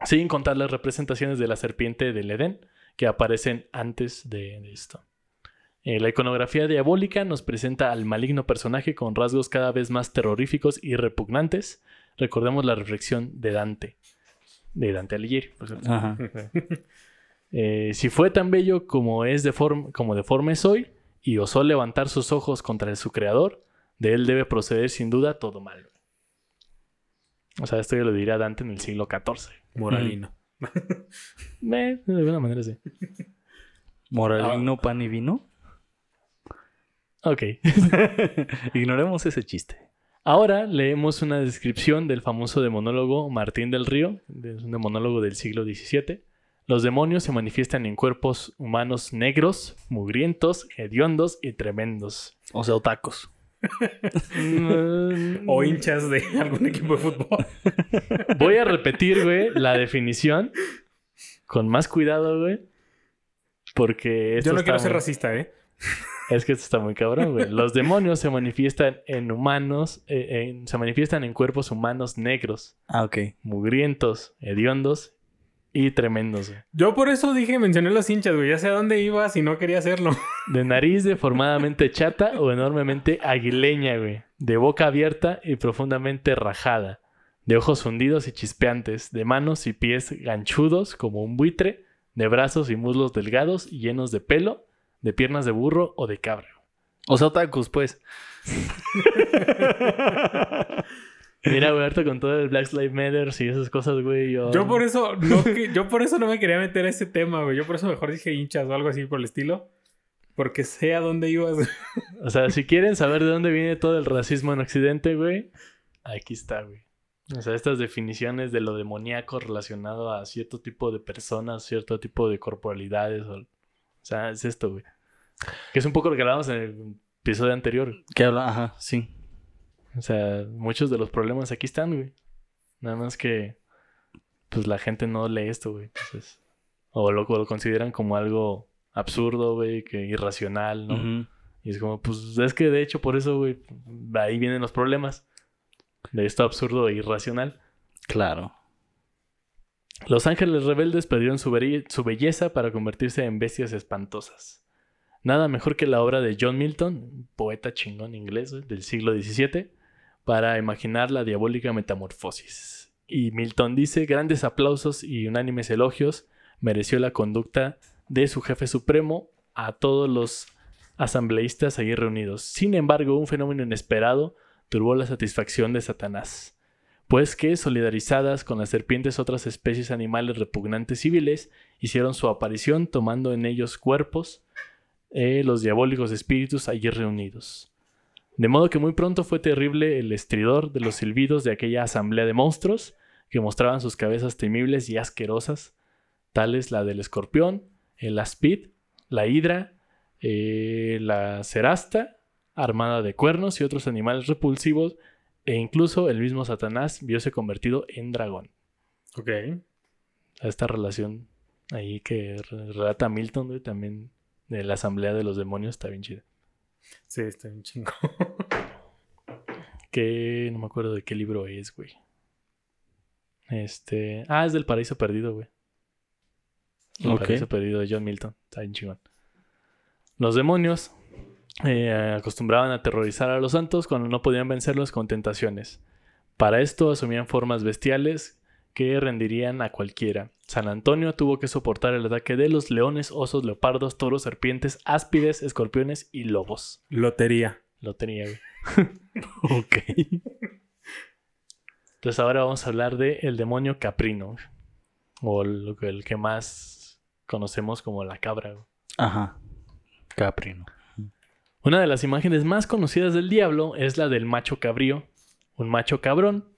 sin contar las representaciones de la serpiente del Edén que aparecen antes de, de esto. Eh, la iconografía diabólica nos presenta al maligno personaje con rasgos cada vez más terroríficos y repugnantes. Recordemos la reflexión de Dante, de Dante Alighieri. por. Ajá. Eh, si fue tan bello como es deforme, como deforme soy, y osó levantar sus ojos contra su creador, de él debe proceder sin duda todo mal. O sea, esto yo lo diría Dante en el siglo XIV. Moralino. Eh, de alguna manera sí. Moralino, pan y vino. Ok. Ignoremos ese chiste. Ahora leemos una descripción del famoso demonólogo Martín del Río, es un demonólogo del siglo XVII. Los demonios se manifiestan en cuerpos humanos negros, mugrientos, hediondos y tremendos. O sea, otacos. O hinchas de algún equipo de fútbol. Voy a repetir, güey, la definición con más cuidado, güey. Porque esto Yo no está quiero ser racista, ¿eh? Es que esto está muy cabrón, güey. Los demonios se manifiestan en humanos, eh, en- se manifiestan en cuerpos humanos negros, Ah, ok. mugrientos, hediondos y tremendos, güey. Yo por eso dije, mencioné los hinchas, güey. Ya sé a dónde iba si no quería hacerlo. De nariz deformadamente chata o enormemente aguileña, güey. De boca abierta y profundamente rajada. De ojos hundidos y chispeantes. De manos y pies ganchudos como un buitre. De brazos y muslos delgados y llenos de pelo. De piernas de burro o de cabra. O sea, otacos, pues. Mira, güey, ahorita con todo el Black Lives Matter y esas cosas, güey, yo... Yo por eso no, que- yo por eso no me quería meter a ese tema, güey. Yo por eso mejor dije hinchas o algo así por el estilo. Porque sé a dónde ibas. O sea, si quieren saber de dónde viene todo el racismo en Occidente, güey, aquí está, güey. O sea, estas definiciones de lo demoníaco relacionado a cierto tipo de personas, cierto tipo de corporalidades, o, o sea, es esto, güey. Que es un poco lo que hablábamos en el episodio anterior. ¿Qué habla? Ajá, sí. O sea, muchos de los problemas aquí están, güey. Nada más que, pues la gente no lee esto, güey. Entonces, o lo, o lo consideran como algo absurdo, güey, que irracional, ¿no? Y es como, pues es que de hecho por eso, güey, ahí vienen los problemas de esto absurdo e irracional. Claro. Los ángeles rebeldes perdieron su, belle- su belleza para convertirse en bestias espantosas. Nada mejor que la obra de John Milton, poeta chingón inglés del siglo XVII, para imaginar la diabólica metamorfosis. Y Milton dice, grandes aplausos y unánimes elogios mereció la conducta de su jefe supremo a todos los asambleístas allí reunidos. Sin embargo, un fenómeno inesperado turbó la satisfacción de Satanás pues que, solidarizadas con las serpientes otras especies animales repugnantes civiles, hicieron su aparición tomando en ellos cuerpos eh, los diabólicos espíritus allí reunidos. De modo que muy pronto fue terrible el estridor de los silbidos de aquella asamblea de monstruos que mostraban sus cabezas temibles y asquerosas, tales la del escorpión, el aspid, la hidra, eh, la cerasta, armada de cuernos y otros animales repulsivos, e incluso el mismo Satanás viose convertido en dragón. Ok. Esta relación ahí que re- relata Milton, güey, también de la asamblea de los demonios, está bien chida. Sí, está bien chingo. Que no me acuerdo de qué libro es, güey. Este. Ah, es del Paraíso Perdido, güey. El Ok. Paraíso Perdido de John Milton. Está bien chingón. Los demonios eh, acostumbraban a aterrorizar a los santos cuando no podían vencerlos con tentaciones. Para esto asumían formas bestiales que rendirían a cualquiera. San Antonio tuvo que soportar el ataque de los leones, osos, leopardos, toros, serpientes, áspides, escorpiones y lobos. Lotería. Lo tenía, güey. Ok. Entonces ahora vamos a hablar de el demonio caprino. O el que más conocemos como la cabra. güey. Ajá. Caprino. Una de las imágenes más conocidas del diablo es la del macho cabrío. Un macho cabrón,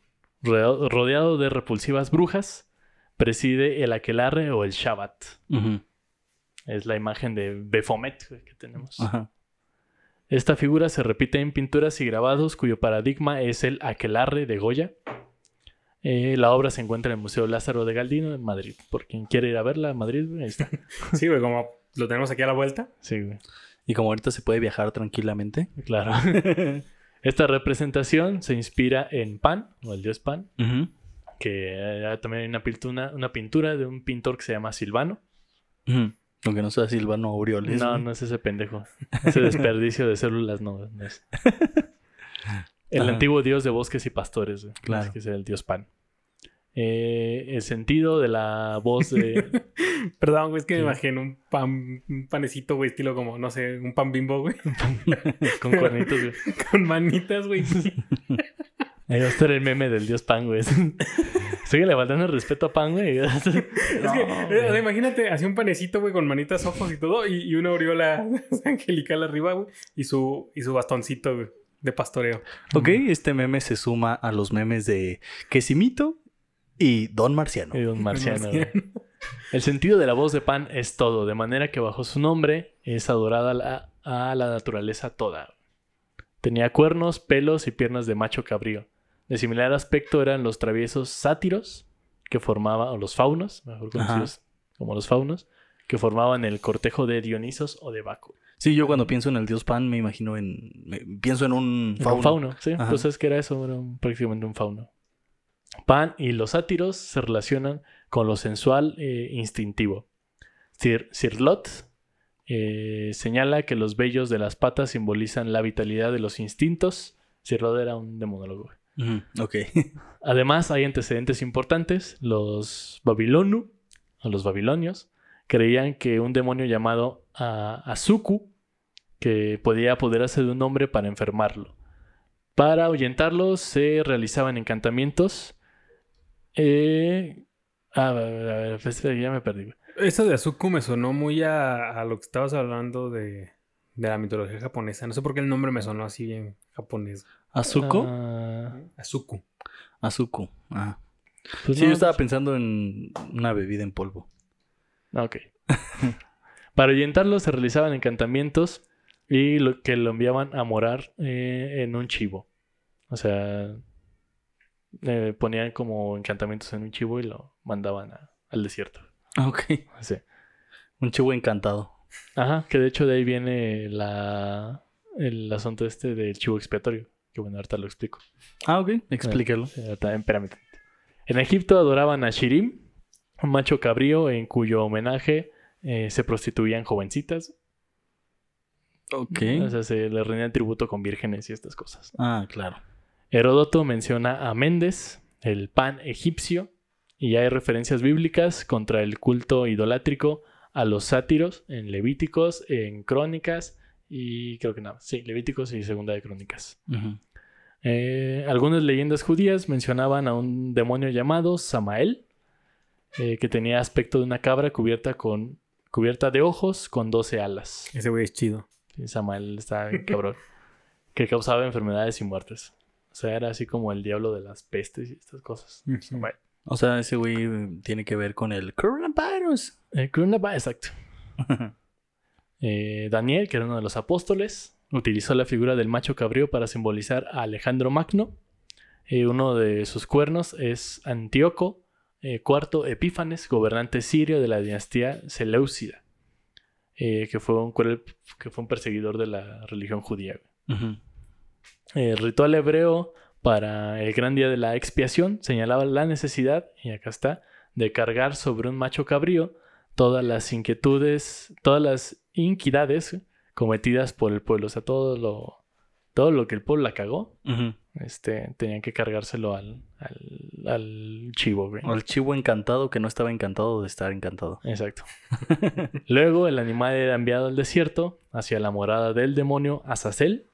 rodeado de repulsivas brujas, preside el aquelarre o el Shabbat. Es la imagen de Befomet que tenemos. Ajá. Esta figura se repite en pinturas y grabados cuyo paradigma es el aquelarre de Goya. Eh, la obra se encuentra en el Museo Lázaro de Galdino en Madrid. Por quien quiere ir a verla a Madrid, güey, ahí está. Sí, güey, como lo tenemos aquí a la vuelta. Sí, güey. Y como ahorita se puede viajar tranquilamente. Claro. Esta representación se inspira en Pan, o el dios Pan, que eh, también hay una pintura, una pintura de un pintor que se llama Silvano. Ujú. Aunque no sea Silvano Aureoles. No, no es ese pendejo. Ese desperdicio de células no, no es. El Ajá. antiguo dios de bosques y pastores. Claro. Es que es el dios Pan. Eh, el sentido de la voz de... Perdón, güey, es que me imagino un pan, un panecito, güey, estilo como, no sé, un pan bimbo, güey, con cuernitos, güey. con manitas, güey. Ahí va a estar el meme del dios Pan, güey. Sigue le faltando el respeto a Pan, güey. Es que, eh, o sea, imagínate, así un panecito, güey, con manitas, ojos y todo, y, y una aureola angelical arriba, güey, y su, y su bastoncito, güey, de pastoreo. Ok, este meme se suma a los memes de Quesimito y Don Marciano. Y un marciano. El sentido de la voz de Pan es todo, de manera que bajo su nombre es adorada la- a la naturaleza toda. Tenía cuernos, pelos y piernas de macho cabrío. De similar aspecto eran los traviesos sátiros, que formaban, o los faunos, mejor conocidos como los faunos, que formaban el cortejo de Dionisos o de Baco. Sí, yo cuando pienso en el dios Pan me imagino en... me- pienso en un fauno. Un fauno, sí. Ajá. Pues es que era eso, era un- prácticamente un fauno. Pan y los sátiros se relacionan con lo sensual e instintivo. Sir, Sirlot eh, señala que los vellos de las patas simbolizan la vitalidad de los instintos. Sirlot era un demonólogo. Ujú, Ok. Además, hay antecedentes importantes. Los babilonu, o los babilonios, creían que un demonio llamado ah, Azuku, que podía apoderarse de un hombre para enfermarlo. Para ahuyentarlo se realizaban encantamientos. Eh, ah, a ver, a ver, pues, ya me perdí. Eso de Azuku me sonó muy a, a lo que estabas hablando de, de la mitología japonesa. No sé por qué el nombre me sonó así bien japonés. ¿Azuko? Ah, Azuku. Azuko. Ah. pues sí, no, yo estaba pensando en una bebida en polvo. Ah, Ok. Para ahuyentarlo se realizaban encantamientos y lo, que lo enviaban a morar eh, en un chivo. O sea, eh, ponían como encantamientos en un chivo y lo mandaban a- al desierto. Ah, Ok. Sí. Un chivo encantado. Ajá, que de hecho de ahí viene la, el asunto este del chivo expiatorio. Que bueno, ahorita lo explico. Ah, ok. Explícalo. Sí, ahorita, espérame tantito. En Egipto adoraban a Shirim, un macho cabrío en cuyo homenaje eh, se prostituían jovencitas. Ok. O sea, se le rendían tributo con vírgenes y estas cosas. Ah, claro. Heródoto menciona a Méndez, el pan egipcio, y hay referencias bíblicas contra el culto idolátrico a los sátiros en Levíticos, en Crónicas y creo que nada, sí, Levíticos y Segunda de Crónicas. Eh, algunas leyendas judías mencionaban a un demonio llamado Samael, eh, que tenía aspecto de una cabra cubierta con cubierta de ojos con 12 alas. Ese güey es chido. Sí, Samael está cabrón. que causaba enfermedades y muertes. O sea, era así como el diablo de las pestes y estas cosas. Samael. O sea, ese güey tiene que ver con el coronavirus. El coronavirus, exacto. Eh, Daniel, que era uno de los apóstoles, utilizó la figura del macho cabrío para simbolizar a Alejandro Magno. Eh, uno de sus cuernos es Antíoco eh, IV Epífanes, gobernante sirio de la dinastía Seleucida, eh, que, fue un, que fue un perseguidor de la religión judía. güey. Ujú. El ritual hebreo para el gran día de la expiación señalaba la necesidad, y acá está, de cargar sobre un macho cabrío todas las inquietudes, todas las iniquidades cometidas por el pueblo. O sea, todo lo, todo lo que el pueblo la cagó, este, tenían que cargárselo al, al, al chivo, güey. El chivo encantado que no estaba encantado de estar encantado. Exacto. Luego el animal era enviado al desierto hacia la morada del demonio Azazel.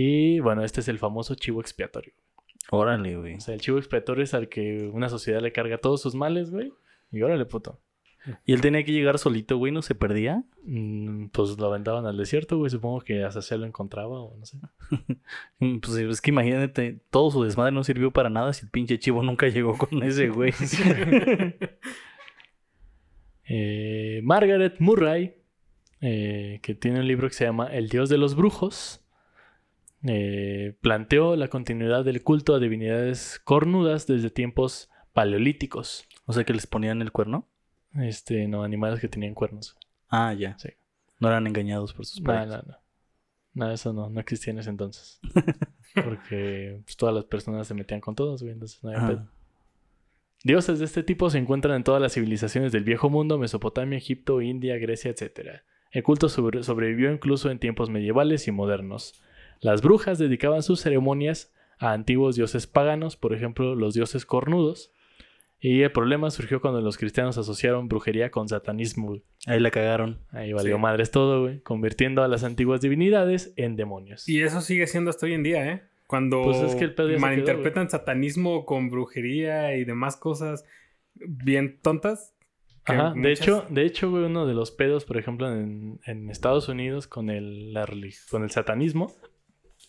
Y bueno, este es el famoso chivo expiatorio. Órale, güey. O sea, el chivo expiatorio es al que una sociedad le carga todos sus males, güey. Y órale, puto. Y él tenía que llegar solito, güey, no se perdía. Mm, pues lo aventaban al desierto, güey. Supongo que Azazel lo encontraba o no sé. Mm, Pues es que imagínate, todo su desmadre no sirvió para nada si el pinche chivo nunca llegó con ese güey. Eh, Margaret Murray, eh, que tiene un libro que se llama El Dios de los Brujos, eh, planteó la continuidad del culto a divinidades cornudas desde tiempos paleolíticos. o sea que les ponían el cuerno. Este, no, animales que tenían cuernos. Ah, ya. Sí. No eran engañados por sus No, padres. no, no. No, eso no, no existía en ese entonces. Porque pues, todas las personas se metían con todos, güey, entonces no había pedo. Dioses de este tipo se encuentran en todas las civilizaciones del viejo mundo, Mesopotamia, Egipto, India, Grecia, etc. El culto sobre- sobrevivió incluso en tiempos medievales y modernos. Las brujas dedicaban sus ceremonias a antiguos dioses paganos, por ejemplo, los dioses cornudos. Y el problema surgió cuando los cristianos asociaron brujería con satanismo. güey. Ahí la cagaron. Ahí valió Sí. madres todo, güey, convirtiendo a las antiguas divinidades en demonios. Y eso sigue siendo hasta hoy en día, ¿eh? Cuando Pues es que el malinterpretan satanismo con brujería y demás cosas bien tontas. Ajá, de hecho, de hecho, güey, uno de los pedos, por ejemplo, en, en Estados Unidos con el, la con el satanismo,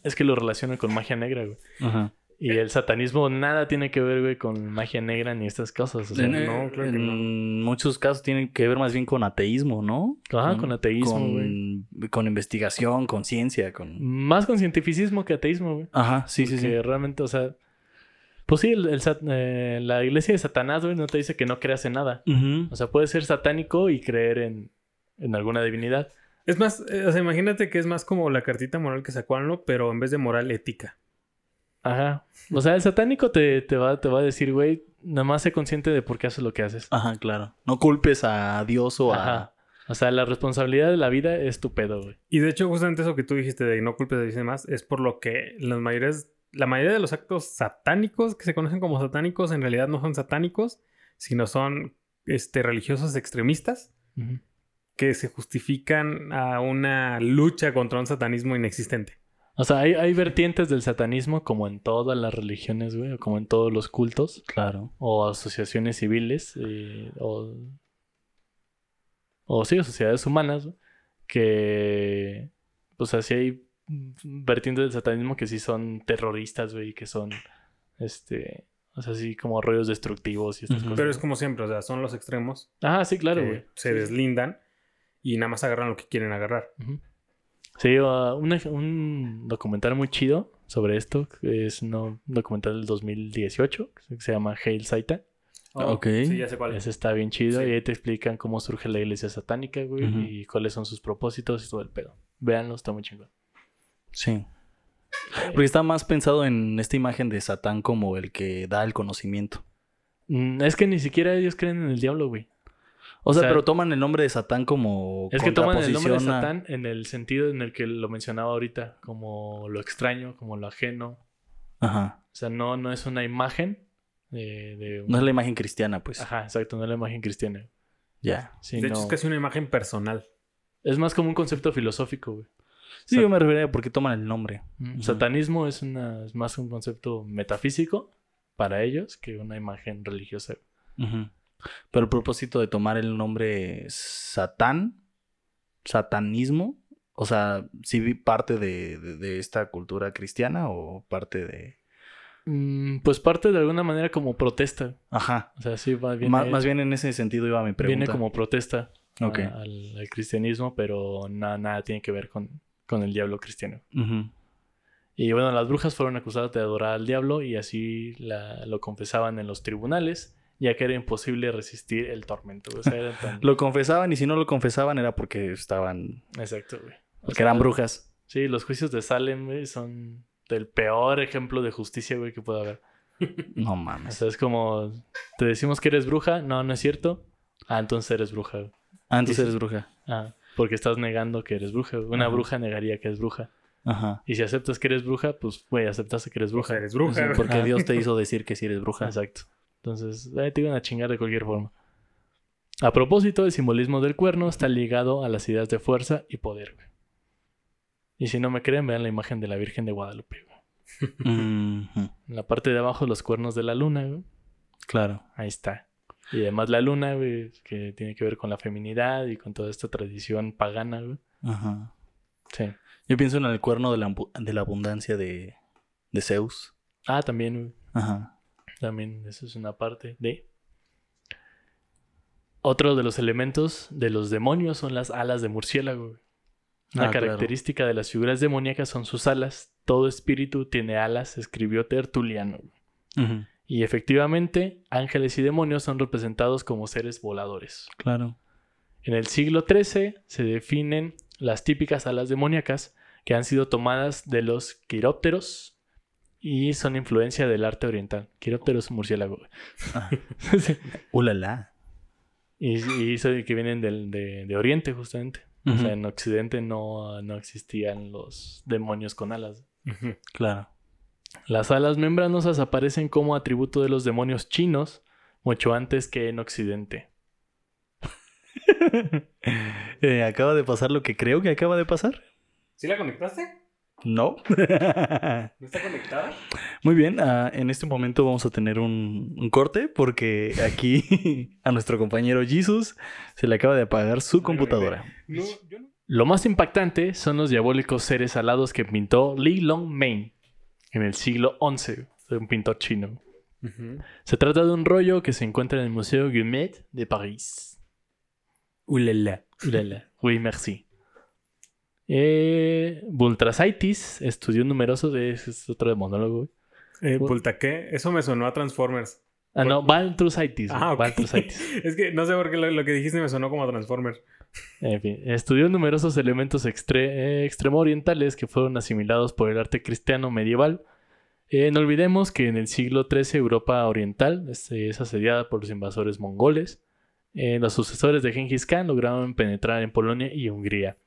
es que lo relacionan con magia negra, güey. Ajá. Y el satanismo nada tiene que ver, güey, con magia negra ni estas cosas. O sea, en, no, creo que en muchos casos tienen que ver más bien con ateísmo, ¿no? Ajá, con ateísmo, con, con investigación, con ciencia, con... más con cientificismo que ateísmo, güey. Ajá, sí, sí, sí. Que realmente, o sea, pues sí, el, eh, la iglesia de Satanás, güey, no te dice que no creas en nada. Ujú. O sea, puedes ser satánico y creer en, en alguna divinidad. Es más, eh, o sea, imagínate que es más como la cartita moral que sacó Anlo, pero en vez de moral ética. Ajá. O sea, el satánico te, te, va, te va a decir, güey, nada más sé consciente de por qué haces lo que haces. Ajá, claro. No culpes a Dios o a... Ajá. O sea, la responsabilidad de la vida es tu pedo, güey. Y de hecho, justamente eso que tú dijiste de no culpes a Dios y demás, es por lo que las mayores, la mayoría de los actos satánicos que se conocen como satánicos en realidad no son satánicos, sino son este, religiosos extremistas Ujú. Que se justifican a una lucha contra un satanismo inexistente. O sea, hay, hay vertientes del satanismo como en todas las religiones, güey, o como en todos los cultos, Claro. o asociaciones civiles, eh, o, o sí, o sociedades humanas, güey, que, pues así hay vertientes del satanismo que sí son terroristas, güey, y que son, este, o sea, así como rollos destructivos y estas cosas. Pero es como siempre, o sea, son los extremos Ajá, sí, claro, güey. se deslindan y nada más agarran lo que quieren agarrar. Sí, uh, un, un documental muy chido sobre esto, es un documental del 2018, que se llama Hail Satan. Ok. Sí, ya sé cuál. Ese está bien chido Sí. y ahí te explican cómo surge la iglesia satánica, güey, y cuáles son sus propósitos y todo el pedo. Véanlo, está muy chingón. Sí. Porque está más pensado en esta imagen de Satán como el que da el conocimiento. Mm, es que ni siquiera ellos creen en el diablo, güey. O sea, O sea, pero toman el nombre de Satán como Es que toman el nombre de Satán en el sentido en el que lo mencionaba ahorita, como lo extraño, como lo ajeno. Ajá. O sea, no, no es una imagen de... de un- No es la imagen cristiana, pues. Ajá, exacto, no es la imagen cristiana. Ya. Sí, de hecho, es casi una imagen personal. Es más como un concepto filosófico, güey. Sí, Sat- yo me refería a por qué toman el nombre. Mm. Satanismo es, una, es más un concepto metafísico para ellos que una imagen religiosa. Ujú. Pero el propósito de tomar el nombre Satán, satanismo, o sea, sí vi parte de, de- de esta cultura cristiana o parte de... Mm, pues parte de alguna manera como protesta. Ajá. O sea, sí, va bien. Má- más bien en ese sentido iba mi pregunta. Viene como protesta a- al, al cristianismo, pero na- nada tiene que ver con, con el diablo cristiano. Y bueno, las brujas fueron acusadas de adorar al diablo y así la- lo confesaban en los tribunales, ya que era imposible resistir el tormento. O sea, era tan- Lo confesaban y si no lo confesaban era porque estaban... Exacto, güey. O Porque sea, eran brujas. Sí, los juicios de Salem, güey, son del peor ejemplo de justicia, güey, que pueda haber. No O mames. sea, es como, te decimos que eres bruja, no, no es cierto. Ah, entonces eres bruja. güey. Ah, entonces sí. eres bruja. Ah, porque estás negando que eres bruja. güey. Una Ajá. bruja negaría que es bruja. Ajá. Y si aceptas que eres bruja, pues, güey, aceptaste que eres O bruja. sea, eres bruja. Porque Ah. Dios te hizo decir que sí eres bruja. Exacto. Entonces, eh, te iban a chingar de cualquier forma. A propósito, el simbolismo del cuerno está ligado a las ideas de fuerza y poder. güey. Y si no me creen, vean la imagen de la Virgen de Guadalupe. güey. En la parte de abajo, los cuernos de la luna. güey. Claro. Ahí está. Y además la luna, güey, que tiene que ver con la feminidad y con toda esta tradición pagana. güey. Ajá. Sí. Yo pienso en el cuerno de la, ambu- de la abundancia de, de Zeus. Ah, también, güey. Ajá. También eso es una parte de... Otro de los elementos de los demonios son las alas de murciélago. Una Ah, claro. característica de las figuras demoníacas son sus alas. Todo espíritu tiene alas, escribió Tertuliano. Y efectivamente, ángeles y demonios son representados como seres voladores. Claro. En el siglo XIII se definen las típicas alas demoníacas que han sido tomadas de los quirópteros y son influencia del arte oriental. Quiróptero es un murciélago. Ah. Sí. Ulala. Y, y eso de que vienen del, de, de Oriente, justamente. O sea, en Occidente no, no existían los demonios con alas. Claro. Las alas membranosas aparecen como atributo de los demonios chinos mucho antes que en Occidente. Eh, acaba de pasar lo que creo que acaba de pasar. ¿Sí la conectaste? No. ¿No está conectada? Muy bien, ah, en este momento vamos a tener un, un corte porque aquí a nuestro compañero Jesus se le acaba de apagar su computadora. No, yo no. Lo más impactante son los diabólicos seres alados que pintó Li Long Mei en el siglo XI, de un pintor chino. Se trata de un rollo que se encuentra en el Museo Guimet de París. Ulala. Ulala. Oui, merci. Eh, Bultrasaitis estudió numerosos. ese Es otro monólogo. güey. Eh, ¿Pulta qué? Eso me sonó a Transformers. Ah, no, Baltrusaitis. Ah, ok. Baltrusaitis. es que no sé por qué lo, lo que dijiste me sonó como a Transformers. En fin, estudió numerosos elementos extre- eh, extremo orientales que fueron asimilados por el arte cristiano medieval. Eh, no olvidemos que en el siglo XIII Europa oriental este, es asediada por los invasores mongoles. Eh, los sucesores de Genghis Khan lograron penetrar en Polonia y Hungría.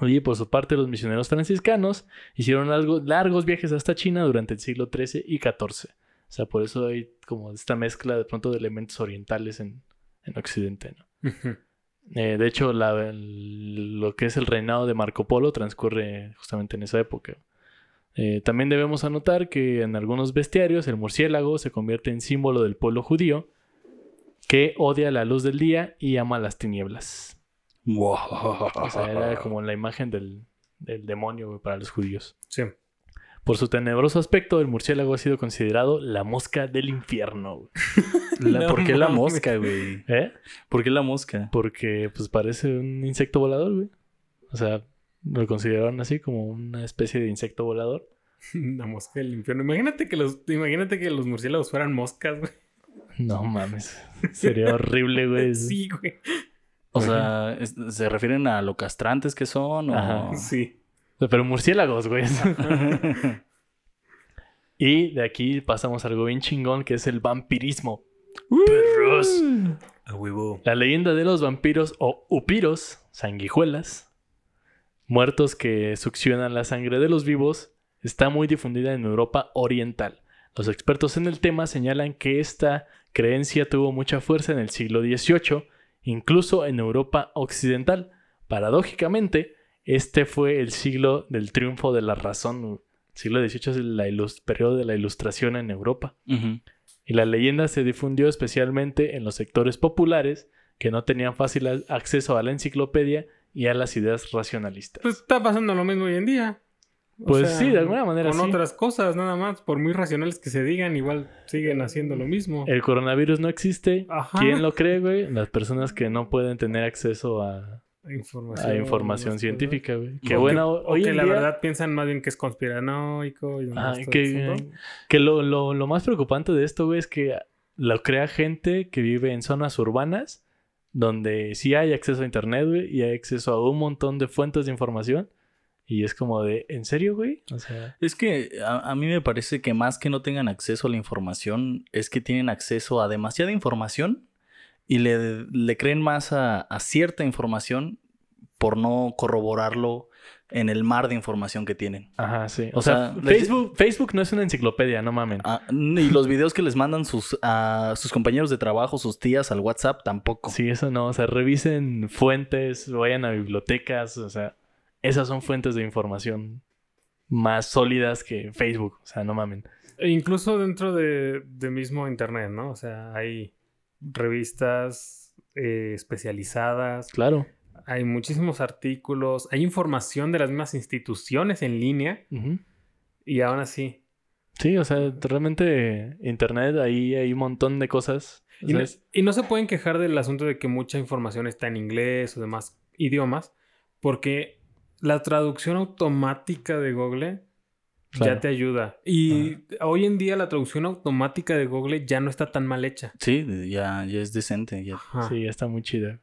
Y por su parte los misioneros franciscanos hicieron algo- largos viajes hasta China durante el siglo XIII y XIV. O sea, por eso hay como esta mezcla de pronto de elementos orientales en, en Occidente. ¿no? Eh, de hecho, la- el- lo que es el reinado de Marco Polo transcurre justamente en esa época. Eh, también debemos anotar que en algunos bestiarios el murciélago se convierte en símbolo del pueblo judío que odia la luz del día y ama las tinieblas. O sea, era como la imagen del, del demonio güey, para los judíos. Sí. Por su tenebroso aspecto, el murciélago ha sido considerado la mosca del infierno. güey. La- No ¿Por qué la mosca, güey? ¿Eh? ¿Por qué la mosca? Porque pues parece un insecto volador, güey. O sea, lo consideraron así como una especie de insecto volador. La mosca del infierno. Imagínate que los, imagínate que los murciélagos fueran moscas, güey. No mames. Sería horrible, güey. Sí, güey. O sea, es- ¿se refieren a lo castrantes que son? O... Ajá. Sí. Pero murciélagos, güey. y de aquí pasamos a algo bien chingón que es el vampirismo. Perros. A huevo. La leyenda de los vampiros o upiros, sanguijuelas, muertos que succionan la sangre de los vivos, está muy difundida en Europa oriental. Los expertos en el tema señalan que esta creencia tuvo mucha fuerza en el siglo XVIII, incluso en Europa occidental. Paradójicamente, este fue el siglo del triunfo de la razón. El siglo XVIII es el periodo de la ilustración en Europa. Y la leyenda se difundió especialmente en los sectores populares que no tenían fácil acceso a la enciclopedia y a las ideas racionalistas. Pues está pasando lo mismo hoy en día. O Pues sea, sí, de alguna manera Con sí. otras cosas, nada más. Por muy racionales que se digan, igual siguen haciendo lo mismo. El coronavirus no existe. Ajá. ¿Quién lo cree, güey? Las personas que no pueden tener acceso a, Información. a información científica, güey. Que O bueno, o hoy que en la día... verdad piensan más bien que es conspiranoico y. Ah, que, que lo, lo- lo más preocupante de esto, güey, es que lo crea gente que vive en zonas urbanas donde sí hay acceso a internet, güey, y hay acceso a un montón de fuentes de información. Y es como de, ¿en serio, güey? O sea, Es que a, a mí me parece que más que no tengan acceso a la información, es que tienen acceso a demasiada información y le, le creen más a, a cierta información por no corroborarlo en el mar de información que tienen. ajá, sí. O, O sea, sea, Facebook, Facebook no es una enciclopedia, no mamen. Ah, y los videos que les mandan sus, a sus compañeros de trabajo, sus tías al WhatsApp, tampoco. Sí, eso no. O sea, revisen fuentes, vayan a bibliotecas. O sea, esas son fuentes de información más sólidas que Facebook. O sea, no mamen. E incluso dentro de, de mismo internet, ¿no? O sea, hay revistas eh, especializadas, Claro. hay muchísimos artículos, hay información de las mismas instituciones en línea y aún así. Sí, o sea, realmente Internet ahí hay un montón de cosas. Y no, y no se pueden quejar del asunto de que mucha información está en inglés o demás idiomas, porque la traducción automática de Google Claro. ya te ayuda. Y hoy en día la traducción automática de Google ya no está tan mal hecha. Sí, ya, ya es decente. ya. Sí, está muy chida.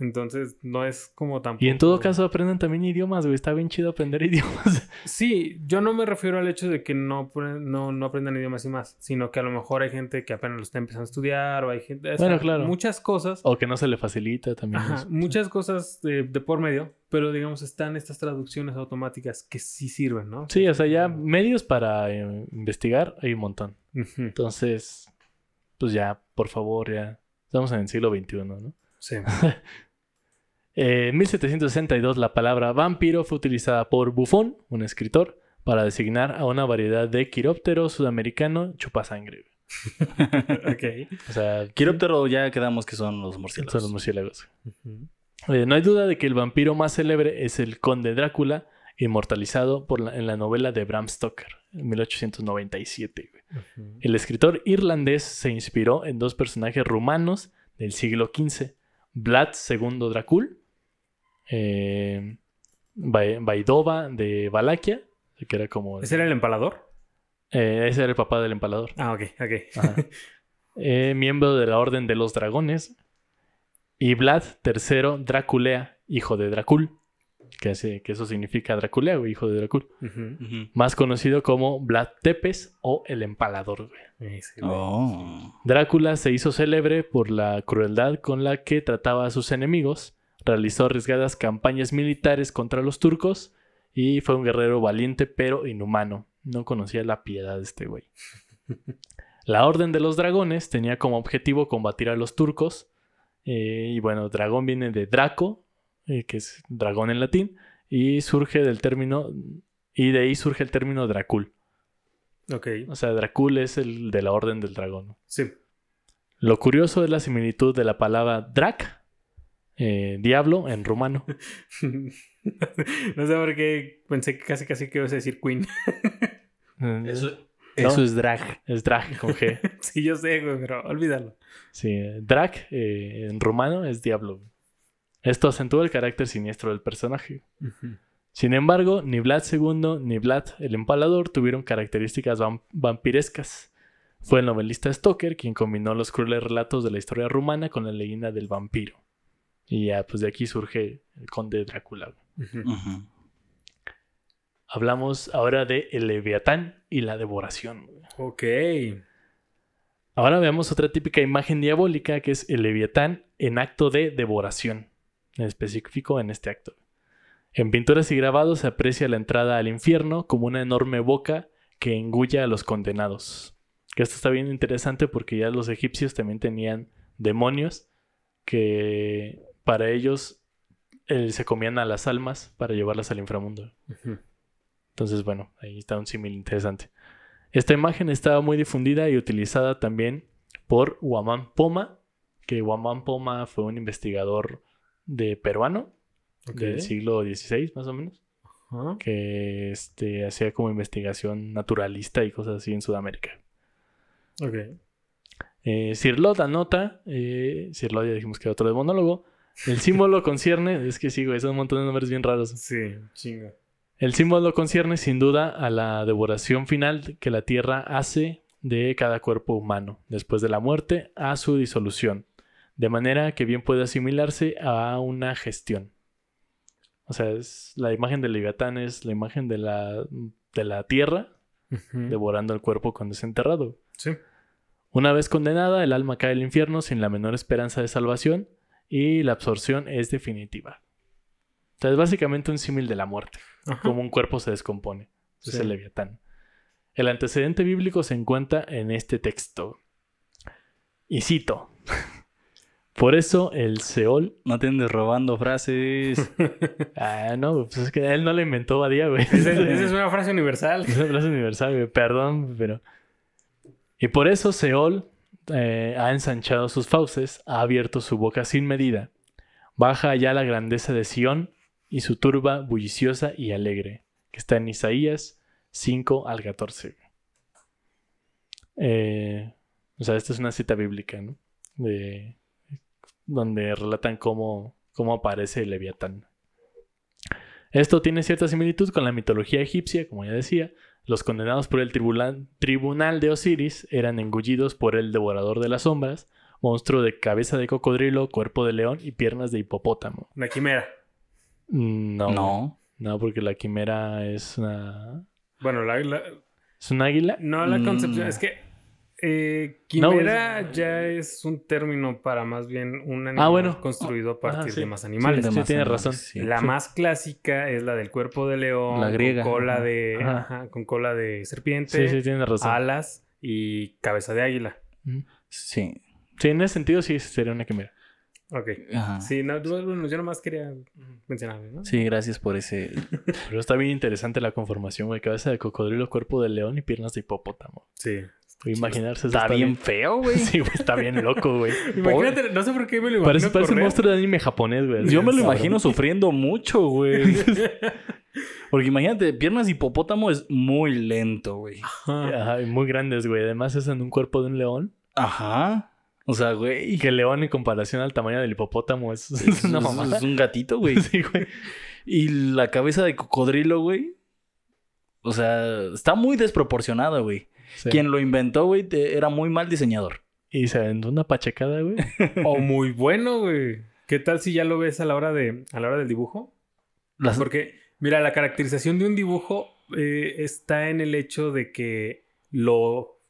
Entonces no es como tampoco... Y en todo caso aprendan también idiomas, güey. Está bien chido aprender idiomas. Sí, yo no me refiero al hecho de que no, no, no aprendan idiomas y más, sino que a lo mejor hay gente que apenas lo está empezando a estudiar o hay gente... sea, Bueno, claro. Muchas cosas. o que no se le facilita también. Ajá, muchas cosas de, de por medio, pero digamos están estas traducciones automáticas que sí sirven, ¿no? Sí, o sea, ya medios para eh, investigar hay un montón. Entonces, pues ya, por favor, ya. Estamos en el siglo XXI, ¿no? Sí. Eh, En 1762 la palabra vampiro fue utilizada por Buffon, un escritor, para designar a una variedad de quiróptero sudamericano chupasangre. ok. O sea, Quiróptero ya quedamos que son los murciélagos. son los murciélagos. Eh, no hay duda de que el vampiro más célebre es el conde Drácula, inmortalizado por la- en la novela de Bram Stoker, en 1897. güey. Ujú. El escritor irlandés se inspiró en dos personajes rumanos del siglo XV, Vlad II Dracul, eh, Vaidova de Valaquia, que era como... ¿Ese era el empalador? eh, ese era el papá del empalador. Ah, ok, ok. Eh, miembro de la Orden de los Dragones. Y Vlad III Draculea, hijo de Dracul. Que, hace- que eso significa Draculea, güey, hijo de Dracul. Más conocido como Vlad Tepes o el Empalador. güey. Ese, güey. Oh. Drácula se hizo célebre por la crueldad con la que trataba a sus enemigos, realizó arriesgadas campañas militares contra los turcos y fue un guerrero valiente pero inhumano. No conocía la piedad de este güey. La Orden de los Dragones tenía como objetivo combatir a los turcos. eh, y bueno, dragón viene de Draco, eh, que es dragón en latín, y surge del término, y de ahí surge el término Dracul. Ok, O sea, Dracul es el de la Orden del Dragón. sí. Lo curioso es la similitud de la palabra drac, eh, diablo, en rumano. no sé por qué pensé que casi casi que ibas a decir Queen. Eso, No. eso es drag. Es drag con G. sí, yo sé, güey, pero olvídalo. Sí, eh, drac eh, en rumano es diablo. Esto acentúa el carácter siniestro del personaje. Sin embargo, ni Vlad II ni Vlad el Empalador tuvieron características vam- vampirescas. Fue el novelista Stoker quien combinó los crueles relatos de la historia rumana con la leyenda del vampiro. Y ya, pues de aquí surge el conde Drácula. Hablamos ahora de el Leviatán y la devoración. Ok. Ahora veamos otra típica imagen diabólica que es el Leviatán en acto de devoración, en específico en este acto. En pinturas y grabados se aprecia la entrada al infierno como una enorme boca que engulla a los condenados. Que esto está bien interesante porque ya los egipcios también tenían demonios que para ellos eh, se comían a las almas para llevarlas al inframundo. Entonces, bueno, ahí está un símil interesante. Esta imagen estaba muy difundida y utilizada también por Guamán Poma, que Guamán Poma fue un investigador de peruano del siglo XVI, más o menos. Que este, hacía como investigación naturalista y cosas así en Sudamérica. Ok. Eh, anota, eh, ya dijimos que era otro demonólogo, el símbolo concierne, es que sí, güey, son un montón de nombres bien raros. Sí, chinga. El símbolo concierne sin duda a la devoración final que la Tierra hace de cada cuerpo humano, después de la muerte, a su disolución, de manera que bien puede asimilarse a una gestión. O sea, es, la imagen del Leviatán es la imagen de la, de la Tierra devorando el cuerpo cuando es enterrado. Sí. Una vez condenada, el alma cae al infierno sin la menor esperanza de salvación y la absorción es definitiva. O sea, es básicamente un símil de la muerte, Ajá. como un cuerpo se descompone. Es el leviatán. El antecedente bíblico se encuentra en este texto. Y cito. Por eso el Seol. No te andes robando frases. Ah, no, pues es que él no la inventó Badía, güey. Esa, esa es una frase universal. Es una frase universal, güey. Perdón, pero. Y por eso Seol eh, ha ensanchado sus fauces, ha abierto su boca sin medida. Baja allá la grandeza de Sión y su turba bulliciosa y alegre, que está en Isaías 5 al 14. Eh, o sea, esta es una cita bíblica, ¿no? De, donde relatan cómo, cómo aparece el Leviatán. Esto tiene cierta similitud con la mitología egipcia, como ya decía. Los condenados por el tribunal, tribunal de Osiris eran engullidos por el devorador de las sombras, monstruo de cabeza de cocodrilo, cuerpo de león y piernas de hipopótamo. Una quimera. Mm, No, no, no. porque la quimera es una... Bueno, la, la- ¿Es un águila? no la Mm. concepción. Es que eh, No, quimera ya es un término para más bien un animal Ah, bueno. construido a partir Ajá, sí. de más animales. Sí, animales, razón. sí. La Sí. más clásica es la del cuerpo de león, La griega. con cola de, Ajá. ajá, con cola de serpiente, Sí, sí, razón. alas y cabeza de águila. Sí. Sí, en ese sentido sí sería una quimera. Ok. Ajá. Sí, no, yo nomás quería mencionarlo, ¿no? Sí, gracias por ese. Pero está bien interesante la conformación, güey. Cabeza de cocodrilo, cuerpo de león y piernas de hipopótamo. Sí. Imaginarse eso Está bien feo, güey. Sí, güey, está bien loco, güey. Imagínate, no sé por qué me lo imagino Parece, parece un monstruo de anime japonés, güey. Yo me lo imagino sufriendo mucho, güey. Porque imagínate, piernas de hipopótamo es muy lento, güey. Ajá. Ajá, y muy grandes, güey. Además es en un cuerpo de un león. Ajá. O sea, güey. que el león en comparación al tamaño del hipopótamo es, es una mamada. Es un gatito, güey. Sí, güey. Y la cabeza de cocodrilo, güey. O sea, está muy desproporcionado, güey. Sí. Quien lo inventó, güey, era muy mal diseñador. Y se aventó una pachecada, güey. O muy bueno, güey. ¿Qué tal si ya lo ves a la hora de a la hora del dibujo? Las- Porque, mira, la caracterización de un dibujo eh, está en el hecho de que lo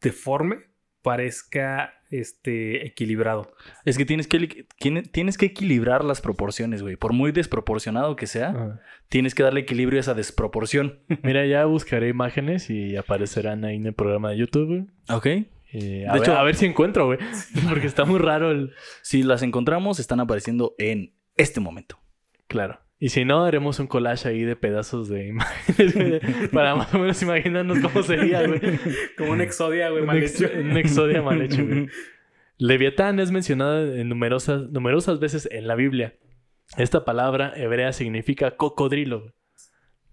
deforme parezca este equilibrado. Es que tienes que, tienes que equilibrar las proporciones, güey. Por muy desproporcionado que sea, Ajá. tienes que darle equilibrio a esa desproporción. Mira, ya buscaré imágenes y aparecerán ahí en el programa de YouTube, güey. ¿Ok? Eh, a, De ver, hecho- a ver si encuentro, güey. Porque está muy raro el... Si las encontramos, están apareciendo en este momento. Claro. Y si no, haremos un collage ahí de pedazos de imágenes, güey, Para más o menos imaginarnos cómo sería, güey. Como un exodia, güey, mal hecho. un exodia mal hecho, güey. Leviatán es mencionado en numerosas, numerosas veces en la Biblia. Esta palabra hebrea significa cocodrilo, güey.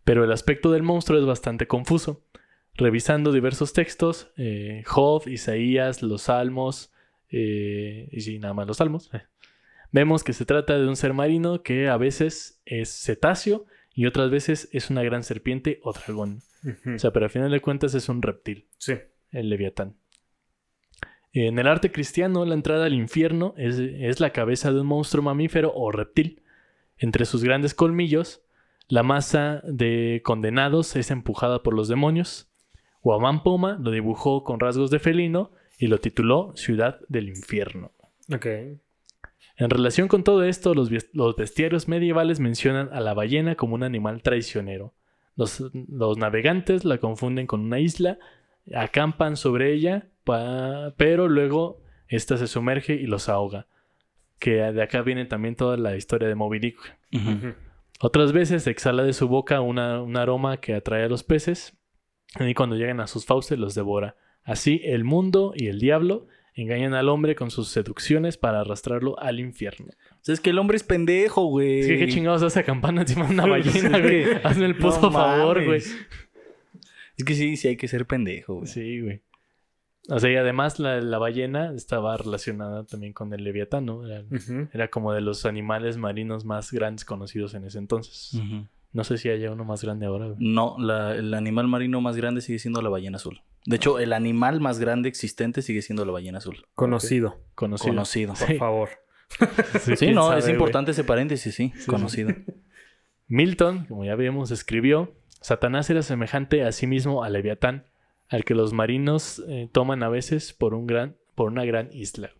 pero el aspecto del monstruo es bastante confuso. Revisando diversos textos, eh, Job, Isaías, los Salmos, eh, y sí, nada más los Salmos, eh, vemos que se trata de un ser marino que a veces es cetáceo y otras veces es una gran serpiente o dragón. O sea, pero al final de cuentas es un reptil sí. el Leviatán. En el arte cristiano, la entrada al infierno es, es la cabeza de un monstruo mamífero o reptil. Entre sus grandes colmillos, la masa de condenados es empujada por los demonios. Guamán Poma lo dibujó con rasgos de felino y lo tituló Ciudad del Infierno. Ok. En relación con todo esto, los, bestiarios medievales mencionan a la ballena como un animal traicionero. Los, los navegantes la confunden con una isla, acampan sobre ella, pa- pero luego ésta se sumerge y los ahoga. Que de acá viene también toda la historia de Moby Dick. Otras veces exhala de su boca una- un aroma que atrae a los peces y cuando llegan a sus fauces los devora. Así el mundo y el diablo engañan al hombre con sus seducciones para arrastrarlo al infierno. O sea, es que el hombre es pendejo, güey. Es que qué chingados hace campana encima de una ballena, Sí. güey. Hazme el puto No favor, güey. Es que sí, sí hay que ser pendejo, güey. Sí, güey. O sea, y además la, la ballena estaba relacionada también con el leviatán, ¿no? Era, como de los animales marinos más grandes conocidos en ese entonces. No sé si haya uno más grande ahora, güey. No, la- el animal marino más grande sigue siendo la ballena azul. De hecho, el animal más grande existente sigue siendo la ballena azul. Conocido, Conocido. Conocido. por Sí. favor. Sí, no, sabe, es importante ese paréntesis, sí. sí. conocido. Milton, como ya vimos, escribió: Satanás era semejante a sí mismo a Leviatán, al que los marinos eh, toman a veces por, un gran, por una gran isla.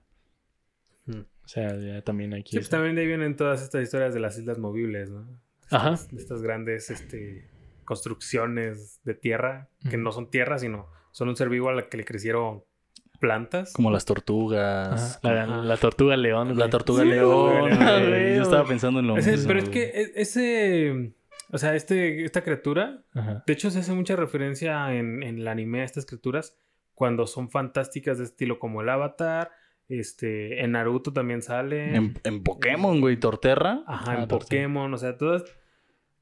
Mm. O sea, ya también aquí. Sí, pues es- también de ahí vienen todas estas historias de las islas movibles, ¿no? Ajá. Estas, de estas grandes este, construcciones de tierra, que no son tierra, sino son un ser vivo a la que le crecieron plantas. Como las tortugas. Ajá, La, Ajá. la tortuga león. La tortuga Sí, león. güey, güey. güey. Yo estaba pensando en lo Ese- mismo. pero es que e- ese, o sea, este, esta criatura, Ajá. de hecho se hace mucha referencia en, en el anime a estas criaturas cuando son fantásticas de estilo como el Avatar, este, en Naruto también sale. En, en Pokémon, güey, Torterra. Ajá, Ah, en. Pokémon, o sea, todas,